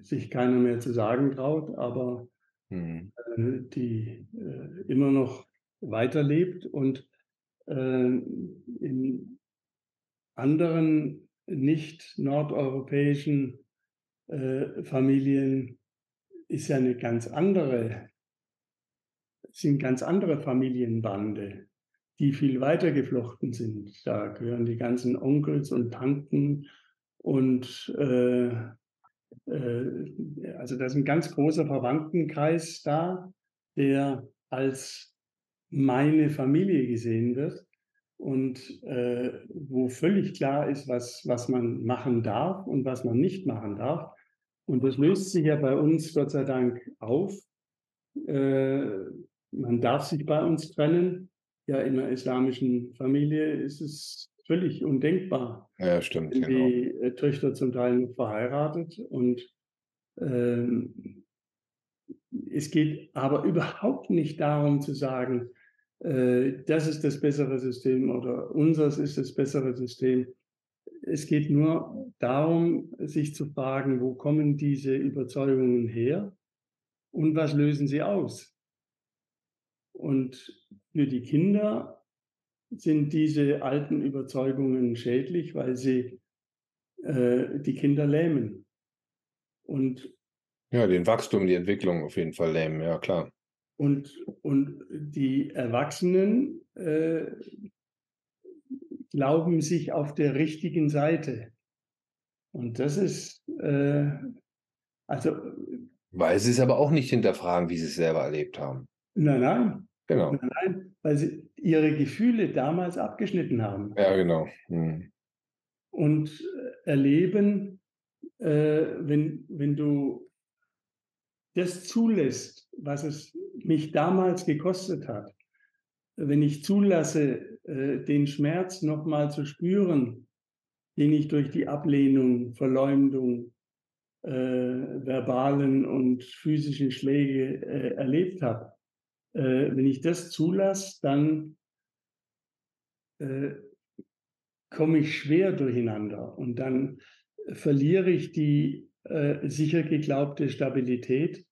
sich keiner mehr zu sagen traut, aber Hm. äh, die äh, immer noch weiterlebt und äh, in anderen nicht nordeuropäischen äh, Familien ist ja eine ganz andere, sind ganz andere Familienbande, die viel weiter geflochten sind. Da gehören die ganzen Onkels und Tanten und äh, äh, also da ist ein ganz großer Verwandtenkreis da, der als meine Familie gesehen wird und äh, wo völlig klar ist, was, was man machen darf und was man nicht machen darf. Und das löst sich ja bei uns Gott sei Dank auf. Äh, man darf sich bei uns trennen. Ja, in einer islamischen Familie ist es völlig undenkbar Ja, stimmt, sind genau. die äh, Töchter zum Teil noch verheiratet und ähm, es geht aber überhaupt nicht darum zu sagen, äh, das ist das bessere System oder unseres ist das bessere System. Es geht nur darum, sich zu fragen, wo kommen diese Überzeugungen her und was lösen sie aus? Und für die Kinder sind diese alten Überzeugungen schädlich, weil sie äh, die Kinder lähmen. Und, Ja, den Wachstum, die Entwicklung auf jeden Fall lähmen, ja klar. und, und die Erwachsenen äh, glauben sich auf der richtigen Seite. Und das ist, äh, also, Weil sie es aber auch nicht hinterfragen, wie sie es selber erlebt haben. nein, nein, Genau. nein, weil sie ihre Gefühle damals abgeschnitten haben. Ja, genau. Hm. und äh, erleben, äh, wenn, wenn du das zulässt, was es mich damals gekostet hat, wenn ich zulasse, äh, den Schmerz nochmal zu spüren, den ich durch die Ablehnung, Verleumdung, äh, verbalen und physischen Schläge äh, erlebt habe, äh, wenn ich das zulasse, dann äh, komme ich schwer durcheinander und dann verliere ich die äh, sicher geglaubte Stabilität,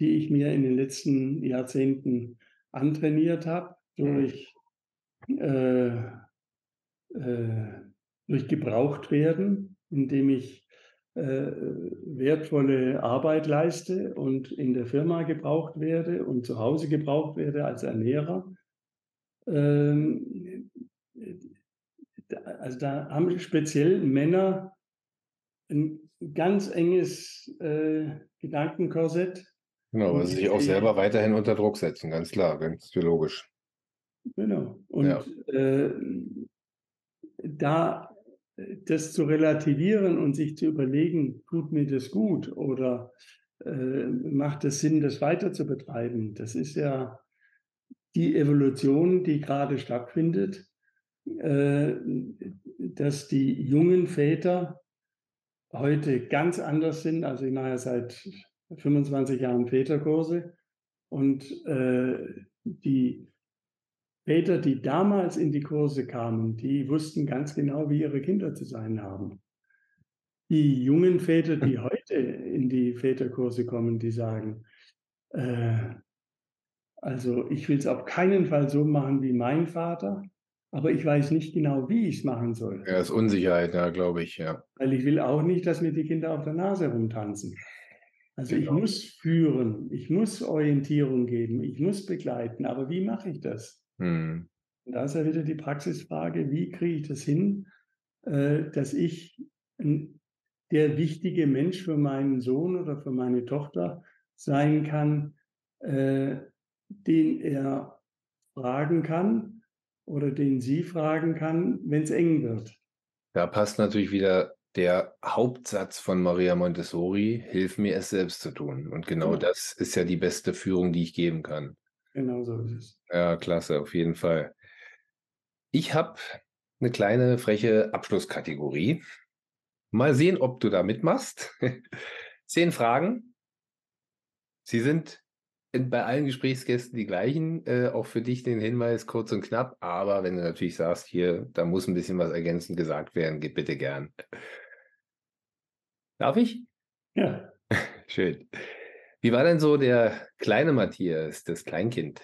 die ich mir in den letzten Jahrzehnten antrainiert habe, durch, äh, äh, durch gebraucht werden, indem ich wertvolle Arbeit leiste und in der Firma gebraucht werde und zu Hause gebraucht werde als Ernährer. Ähm, also da haben speziell Männer ein ganz enges äh, Gedankenkorsett. Genau, weil sie sich auch selber weiterhin unter Druck setzen, ganz klar, ganz logisch. Genau. Und Ja. äh, da äh, das zu relativieren und sich zu überlegen, tut mir das gut oder äh, macht es Sinn, das weiter zu betreiben, das ist ja die Evolution, die gerade stattfindet, äh, dass die jungen Väter heute ganz anders sind. Also ich mache ja seit 25 Jahren Väterkurse und äh, die Väter, die damals in die Kurse kamen, die wussten ganz genau, wie ihre Kinder zu sein haben. Die jungen Väter, die (laughs) heute in die Väterkurse kommen, die sagen, äh, also ich will es auf keinen Fall so machen wie mein Vater, aber ich weiß nicht genau, wie ich es machen soll. Ja, ist Unsicherheit, ja, glaube ich, ja. Weil ich will auch nicht, dass mir die Kinder auf der Nase rumtanzen. Also ich Genau. muss führen, ich muss Orientierung geben, ich muss begleiten, aber wie mache ich das? Hm. Und da ist ja wieder die Praxisfrage, wie kriege ich das hin, äh, dass ich der wichtige Mensch für meinen Sohn oder für meine Tochter sein kann, äh, den er fragen kann oder den sie fragen kann, wenn es eng wird. Da passt natürlich wieder der Hauptsatz von Maria Montessori, hilf mir es selbst zu tun. Und genau Ja. das ist ja die beste Führung, die ich geben kann. Genau so ist es. Ja, klasse, auf jeden Fall. Ich habe eine kleine freche Abschlusskategorie. Mal sehen, ob du da mitmachst. (laughs) Zehn Fragen. Sie sind in, bei allen Gesprächsgästen die gleichen. Äh, auch für dich den Hinweis kurz und knapp. Aber wenn du natürlich sagst, hier, da muss ein bisschen was ergänzend gesagt werden, gib bitte gern. Darf ich? Ja, (laughs) Schön. Wie war denn so der kleine Matthias, das Kleinkind?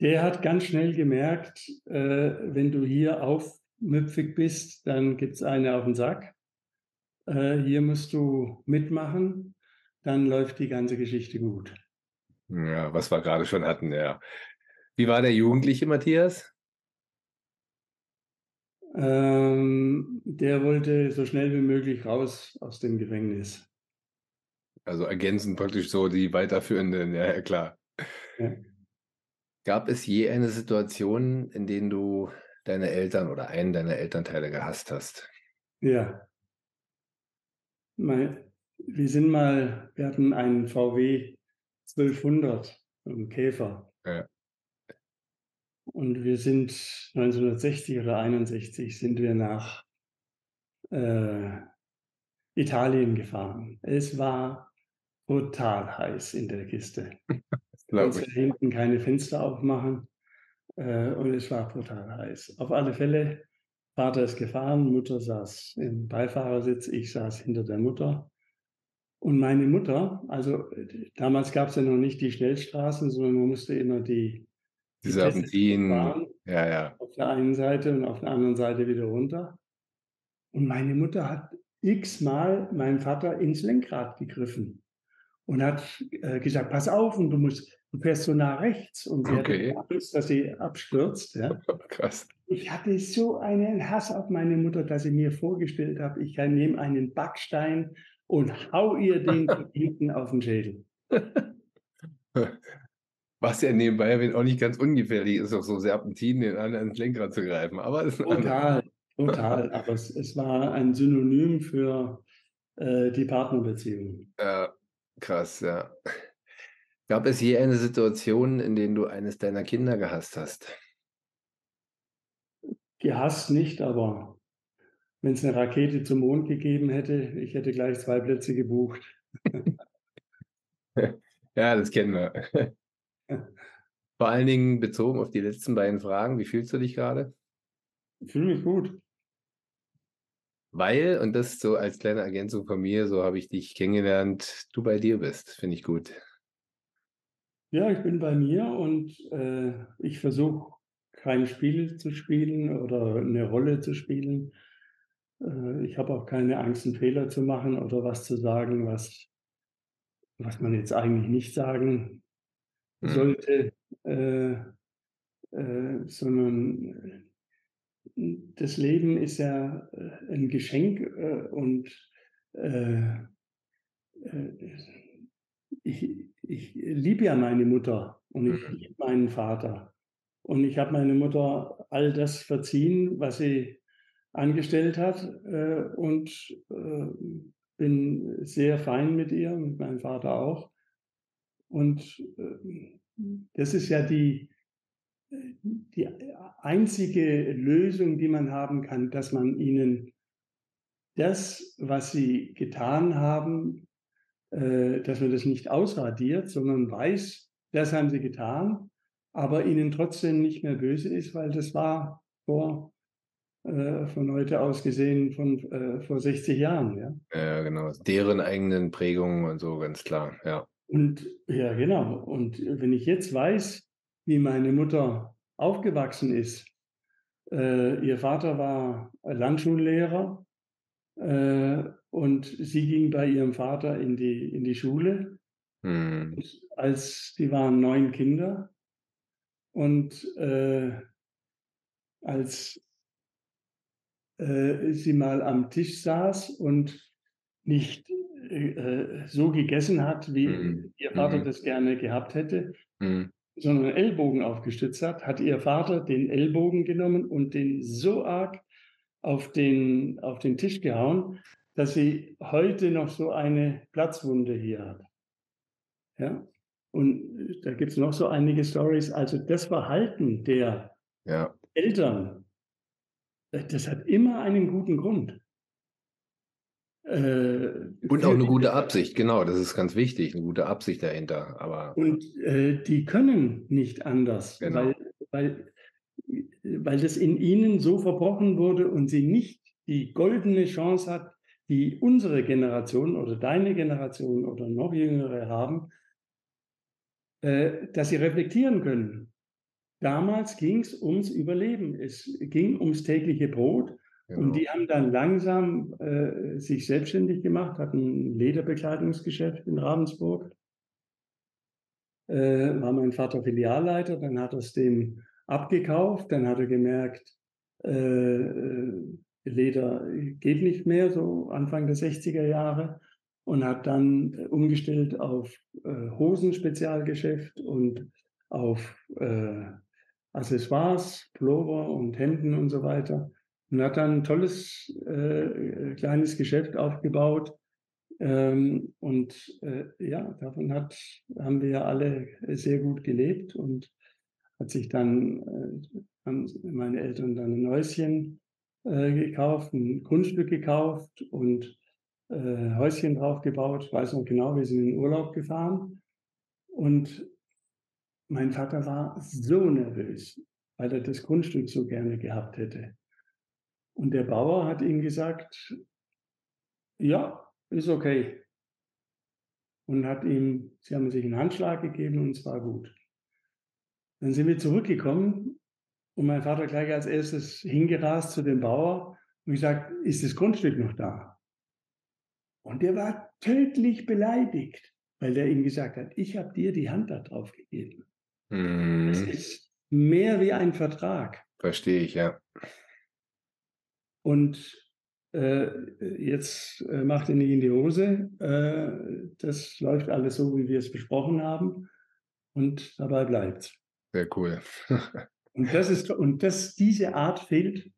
der hat ganz schnell gemerkt, äh, wenn du hier aufmüpfig bist, dann gibt es eine auf den Sack. Äh, hier musst du mitmachen, dann läuft die ganze Geschichte gut. Ja, was wir gerade schon hatten, ja. Wie war der jugendliche Matthias? Ähm, der wollte so schnell wie möglich raus aus dem Gefängnis. Also ergänzend praktisch so die weiterführenden, ja, ja klar. Ja. Gab es je eine Situation, in denen du deine Eltern oder einen deiner Elternteile gehasst hast? Ja. Mein, wir sind mal, wir hatten einen VW 1200, einen Käfer. Ja. Und wir sind 1960 oder 61 sind wir nach äh, Italien gefahren. Es war total heiß in der Kiste. (laughs) Konntest ich. hinten keine Fenster aufmachen äh, und es war brutal heiß. Auf alle Fälle, Vater ist gefahren, Mutter saß im Beifahrersitz, ich saß hinter der Mutter. Und meine Mutter, also damals gab es ja noch nicht die Schnellstraßen, sondern man musste immer die, Die die Serpentinen, ja, ja. auf der einen Seite und auf der anderen Seite wieder runter. Und meine Mutter hat x-mal meinem Vater ins Lenkrad gegriffen und hat äh, gesagt, pass auf, und du musst, du fährst so nah rechts. Und sie Okay. hatte Angst, dass sie abstürzt. Ja. (laughs) Krass. Ich hatte so einen Hass auf meine Mutter, dass ich mir vorgestellt habe, ich kann nehme einen Backstein und hau ihr den (laughs) (laughs) hinten auf den Schädel. Was ja nebenbei auch nicht ganz ungefährlich ist, auf so Serpentinen den anderen ins Lenkrad zu greifen. Aber Total, total. Aber es, es war ein Synonym für äh, die Partnerbeziehung. Ja, krass, ja. Gab es je eine Situation, in der du eines deiner Kinder gehasst hast? Gehasst nicht, aber wenn es eine Rakete zum Mond gegeben hätte, ich hätte gleich zwei Plätze gebucht. (laughs) Ja, das kennen wir. (laughs) Vor allen Dingen bezogen auf die letzten beiden Fragen, wie fühlst du dich gerade? Ich fühle mich gut. Weil, und das so als kleine Ergänzung von mir, so habe ich dich kennengelernt, du bei dir bist. Finde ich gut. Ja, ich bin bei mir und äh, ich versuche kein Spiel zu spielen oder eine Rolle zu spielen. Äh, ich habe auch keine Angst, einen Fehler zu machen oder was zu sagen, was, was man jetzt eigentlich nicht sagen Mhm. sollte, äh, äh, sondern äh, das Leben ist ja äh, ein Geschenk äh, und äh, äh, ich, ich liebe ja meine Mutter und ich Mhm. liebe meinen Vater. Und ich habe meine Mutter all das verziehen, was sie angestellt hat äh, und äh, bin sehr fein mit ihr, mit meinem Vater auch. Und äh, das ist ja die, die einzige Lösung, die man haben kann, dass man ihnen das, was sie getan haben, äh, dass man das nicht ausradiert, sondern weiß, das haben sie getan, aber ihnen trotzdem nicht mehr böse ist, weil das war vor, äh, von heute aus gesehen, von äh, vor 60 Jahren. Ja? Ja, genau. Deren eigenen Prägungen und so, ganz klar. Ja. Und ja, genau. Und wenn ich jetzt weiß, wie meine Mutter aufgewachsen ist, äh, ihr Vater war Landschullehrer äh, und sie ging bei ihrem Vater in die, in die Schule, Hm. als die waren neun Kinder. Und äh, als äh, sie mal am Tisch saß und nicht äh, so gegessen hat, wie Mhm. ihr Vater Mhm. das gerne gehabt hätte, Sondern Ellbogen aufgestützt hat, hat ihr Vater den Ellbogen genommen und den so arg auf den, auf den Tisch gehauen, dass sie heute noch so eine Platzwunde hier hat. Ja? Und da gibt es noch so einige Stories. Also das Verhalten der Ja. Eltern, äh, das hat immer einen guten Grund. Äh, Und auch eine gute. Absicht, genau, das ist ganz wichtig, eine gute Absicht dahinter. Aber Und äh, die können nicht anders, Genau. weil, weil, weil das in ihnen so verbrochen wurde und sie nicht die goldene Chance hat, die unsere Generation oder deine Generation oder noch jüngere haben, äh, dass sie reflektieren können. Damals ging es ums Überleben, es ging ums tägliche Brot genau. und die haben dann langsam äh, sich selbstständig gemacht, hatten ein Lederbekleidungsgeschäft in Ravensburg. Äh, war mein Vater Filialleiter, dann hat er es dem abgekauft, dann hat er gemerkt, äh, äh, Leder geht nicht mehr, so Anfang der 60er Jahre, und hat dann umgestellt auf äh, Hosenspezialgeschäft und auf äh, Accessoires, Pullover und Hemden und so weiter. Und hat dann ein tolles äh, kleines Geschäft aufgebaut. Ähm, und äh, ja, davon hat, haben wir ja alle sehr gut gelebt und hat sich dann, äh, haben meine Eltern dann ein Häuschen äh, gekauft, ein Grundstück gekauft und äh, Häuschen drauf gebaut. Ich weiß noch genau, wir sind in den Urlaub gefahren und mein Vater war so nervös, weil er das Grundstück so gerne gehabt hätte. Und der Bauer hat ihm gesagt, ja, ist okay. Und hat ihm, sie haben sich einen Handschlag gegeben und es war gut. Dann sind wir zurückgekommen und mein Vater gleich als erstes hingerast zu dem Bauer und gesagt, ist das Grundstück noch da? Und der war tödlich beleidigt, weil der ihm gesagt hat, ich habe dir die Hand da drauf gegeben. Das Mhm. ist mehr wie ein Vertrag. Verstehe ich, ja. Und äh, jetzt äh, macht er nicht in die Hose. Äh, das läuft alles so, wie wir es besprochen haben. Und dabei bleibt Sehr cool. (laughs) Und das ist und das, diese Art fehlt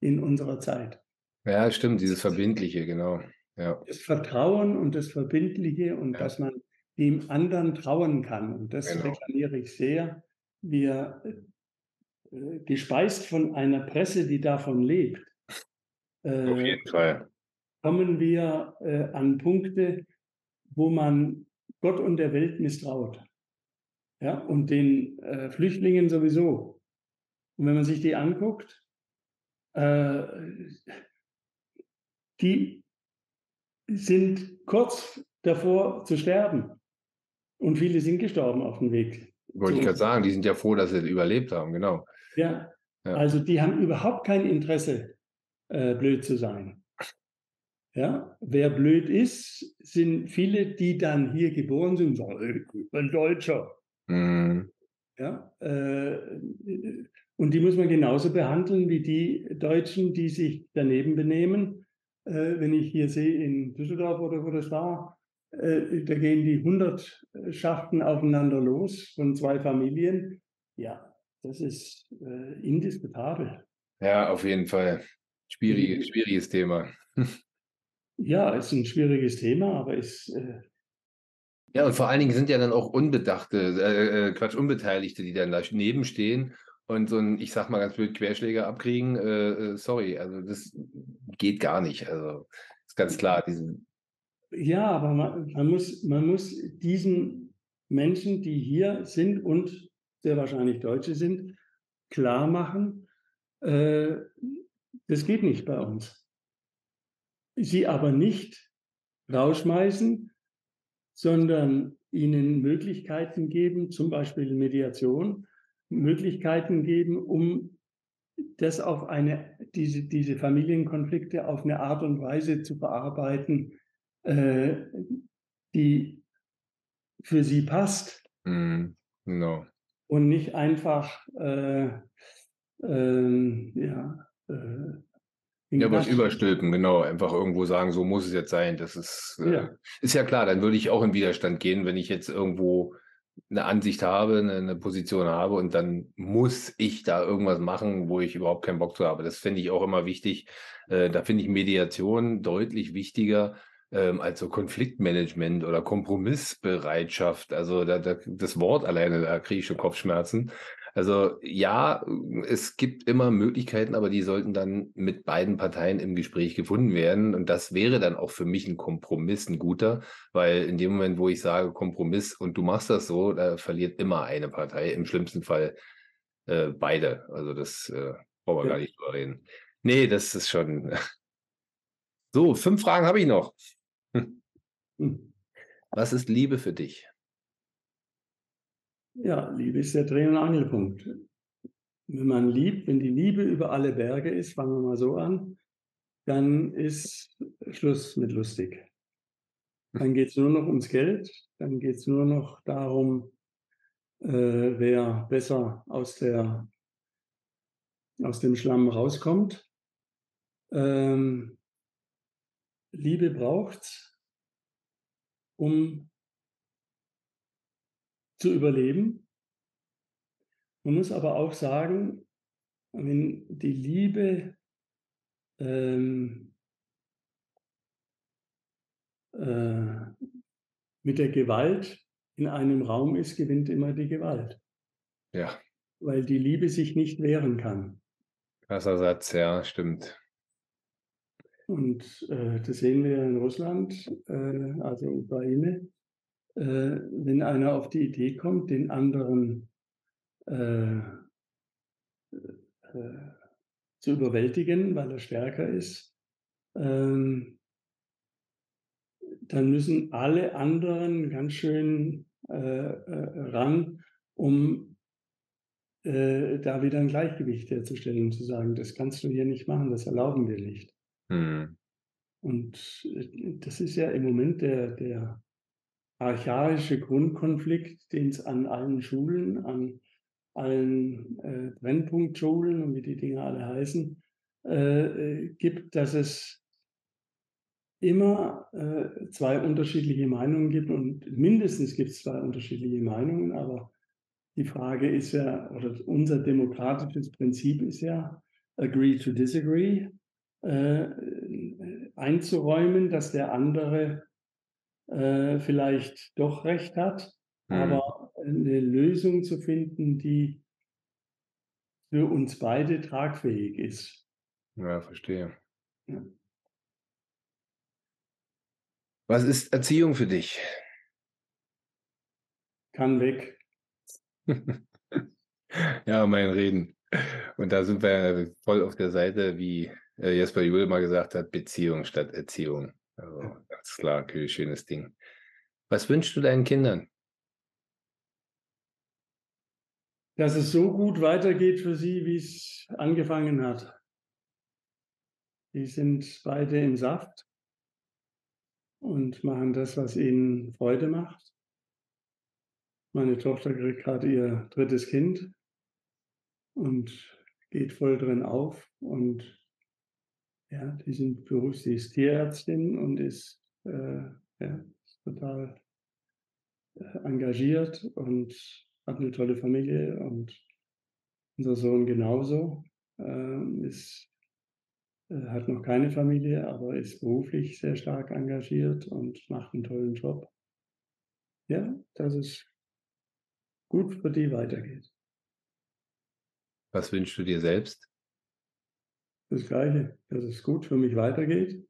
in unserer Zeit. Ja, stimmt, dieses Verbindliche, genau. Ja, Das Vertrauen und das Verbindliche und Ja. dass man dem anderen trauen kann. Und das Genau. reklamiere ich sehr. Wir, gespeist von einer Presse, die davon lebt, auf äh, jeden Fall. kommen wir äh, an Punkte, wo man Gott und der Welt misstraut. Ja, und den äh, Flüchtlingen sowieso. Und wenn man sich die anguckt, äh, die sind kurz davor zu sterben. Und viele sind gestorben auf dem Weg. Wollte ich gerade sagen, die sind ja froh, dass sie überlebt haben, genau. Ja, Ja. also die haben überhaupt kein Interesse, äh, blöd zu sein. Ja, wer blöd ist, sind viele, die dann hier geboren sind, sagen, ich bin Deutscher. Mhm. Ja, äh, und die muss man genauso behandeln wie die Deutschen, die sich daneben benehmen. Äh, wenn ich hier sehe in Düsseldorf oder wo das war, äh, da gehen die Hundertschaften aufeinander los von zwei Familien. Ja, das ist äh, indiskutabel. Ja, auf jeden Fall. Schwierig, schwieriges Thema. (laughs) Ja, ist ein schwieriges Thema, aber ist äh, Ja, und vor allen Dingen sind ja dann auch Unbedachte, äh, äh, Quatsch, Unbeteiligte, die dann da nebenstehen und so ein, ich sag mal ganz blöd, Querschläger abkriegen. Äh, äh, sorry, also das geht gar nicht. Also ist ganz klar, diesen, Ja, aber man, man, muss, man muss diesen Menschen, die hier sind und sehr wahrscheinlich Deutsche sind, klar machen, äh, das geht nicht bei uns. Sie aber nicht rausschmeißen, sondern ihnen Möglichkeiten geben, zum Beispiel Mediation, Möglichkeiten geben, um das auf eine, diese, diese Familienkonflikte auf eine Art und Weise zu bearbeiten, äh, die für sie passt mh, genau. und nicht einfach äh, ähm, ja, äh, ja, was überstülpen, genau. Einfach irgendwo sagen, so muss es jetzt sein. Das ist, äh, ja. ist ja klar, dann würde ich auch in Widerstand gehen, wenn ich jetzt irgendwo eine Ansicht habe, eine, eine, Position habe und dann muss ich da irgendwas machen, wo ich überhaupt keinen Bock zu habe. Das finde ich auch immer wichtig. Äh, da finde ich Mediation deutlich wichtiger ähm, als so Konfliktmanagement oder Kompromissbereitschaft. Also da, da, das Wort alleine, da kriege ich schon Kopfschmerzen. Also ja, es gibt immer Möglichkeiten, aber die sollten dann mit beiden Parteien im Gespräch gefunden werden. Und das wäre dann auch für mich ein Kompromiss, ein guter, weil in dem Moment, wo ich sage Kompromiss und du machst das so, da verliert immer eine Partei, im schlimmsten Fall äh, beide. Also das äh, brauchen wir ja. gar nicht drüber reden. Nee, das ist schon. (laughs) So, fünf Fragen habe ich noch. (laughs) Hm. Was ist Liebe für dich? Ja, Liebe ist der Dreh- und Angelpunkt. Wenn man liebt, wenn die Liebe über alle Berge ist, fangen wir mal so an, dann ist Schluss mit lustig. Dann geht es nur noch ums Geld, dann geht es nur noch darum, äh, wer besser aus, der, aus dem Schlamm rauskommt. Ähm, Liebe braucht um zu überleben. Man muss aber auch sagen, wenn die Liebe ähm, äh, mit der Gewalt in einem Raum ist, gewinnt immer die Gewalt. Ja. Weil die Liebe sich nicht wehren kann. Krasser Satz, ja, stimmt. Und äh, das sehen wir in Russland, äh, also Ukraine äh, wenn einer auf die Idee kommt, den anderen äh, äh, zu überwältigen, weil er stärker ist, ähm, dann müssen alle anderen ganz schön äh, äh, ran, um äh, da wieder ein Gleichgewicht herzustellen, zu sagen, das kannst du hier nicht machen, das erlauben wir nicht. Hm. Und das ist ja im Moment der, der archaische Grundkonflikt, den es an allen Schulen, an allen äh, Brennpunktschulen und wie die Dinge alle heißen, äh, äh, gibt, dass es immer äh, zwei unterschiedliche Meinungen gibt und mindestens gibt es zwei unterschiedliche Meinungen, aber die Frage ist ja, oder unser demokratisches Prinzip ist ja, agree to disagree, äh, einzuräumen, dass der andere äh, vielleicht doch recht hat, mhm. aber eine Lösung zu finden, die für uns beide tragfähig ist. Ja, verstehe. Ja. Was ist Erziehung für dich? Kann weg. (laughs) ja, mein Reden. Und da sind wir voll auf der Seite, wie äh, Jesper Juhl mal gesagt hat, Beziehung statt Erziehung. Also ganz klar, schönes Ding. Was wünschst du deinen Kindern? Dass es so gut weitergeht für sie, wie es angefangen hat. Die sind beide im Saft und machen das, was ihnen Freude macht. Meine Tochter kriegt gerade ihr drittes Kind und geht voll drin auf und ja, die sind ist Tierärztin und ist, äh, ja, ist total äh, engagiert und hat eine tolle Familie und unser Sohn genauso. Äh, ist, hat noch keine Familie, aber ist beruflich sehr stark engagiert und macht einen tollen Job. Ja, dass es gut für die weitergeht. Was wünschst du dir selbst? Das Gleiche, dass es gut für mich weitergeht.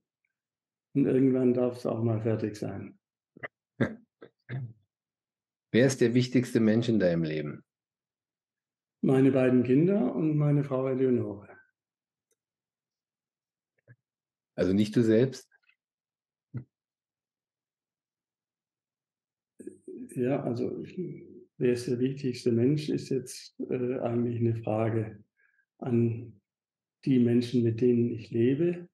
Und irgendwann darf es auch mal fertig sein. (laughs) Wer ist der wichtigste Mensch in deinem Leben? Meine beiden Kinder und meine Frau Eleonore. Also nicht du selbst? Ja, also wer ist der wichtigste Mensch, ist jetzt äh, eigentlich eine Frage an die Menschen, mit denen ich lebe.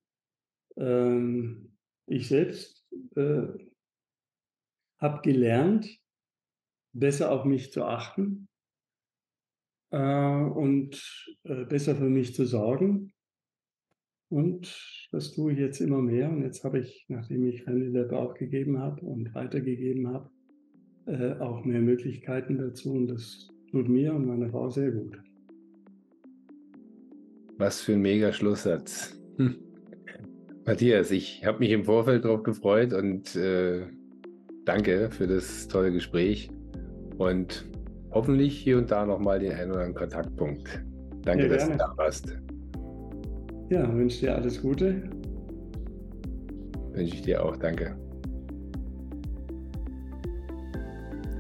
Ähm, ich selbst äh, habe gelernt, besser auf mich zu achten äh, und äh, besser für mich zu sorgen. Und das tue ich jetzt immer mehr. Und jetzt habe ich, nachdem ich Rendelab auch gegeben habe und weitergegeben habe, äh, auch mehr Möglichkeiten dazu. Und das tut mir und meiner Frau sehr gut. Was für ein mega Schlusssatz. Hm. Matthias, ich habe mich im Vorfeld darauf gefreut und äh, danke für das tolle Gespräch und hoffentlich hier und da nochmal den einen oder anderen Kontaktpunkt. Danke, ja, dass du da warst. Ja, wünsche dir alles Gute. Wünsche ich dir auch, danke.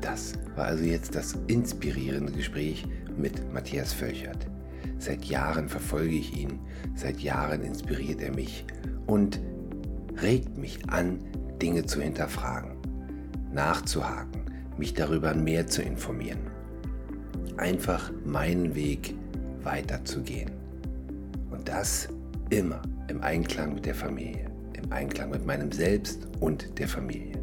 Das war also jetzt das inspirierende Gespräch mit Matthias Völchert. Seit Jahren verfolge ich ihn, seit Jahren inspiriert er mich und regt mich an, Dinge zu hinterfragen, nachzuhaken, mich darüber mehr zu informieren. Einfach meinen Weg weiterzugehen. Und das immer im Einklang mit der Familie, im Einklang mit meinem Selbst und der Familie.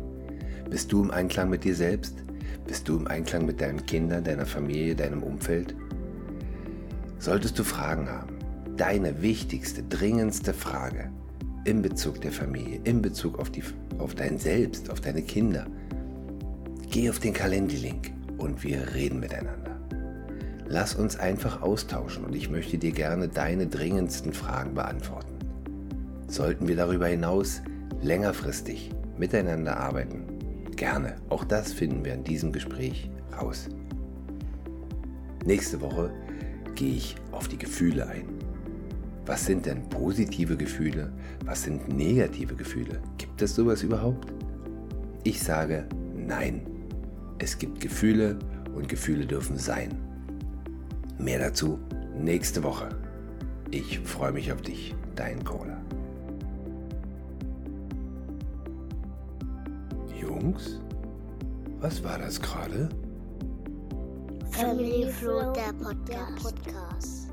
Bist du im Einklang mit dir selbst? Bist du im Einklang mit deinen Kindern, deiner Familie, deinem Umfeld? Solltest du Fragen haben, deine wichtigste, dringendste Frage in Bezug der Familie, in Bezug auf, die, auf dein Selbst, auf deine Kinder, geh auf den Kalendilink und wir reden miteinander. Lass uns einfach austauschen und ich möchte dir gerne deine dringendsten Fragen beantworten. Sollten wir darüber hinaus längerfristig miteinander arbeiten? Gerne, auch das finden wir in diesem Gespräch raus. Nächste Woche gehe ich auf die Gefühle ein. Was sind denn positive Gefühle? Was sind negative Gefühle? Gibt es sowas überhaupt? Ich sage nein. Es gibt Gefühle und Gefühle dürfen sein. Mehr dazu nächste Woche. Ich freue mich auf dich, dein Cola. Jungs, was war das gerade? Family Flow, der Podcast.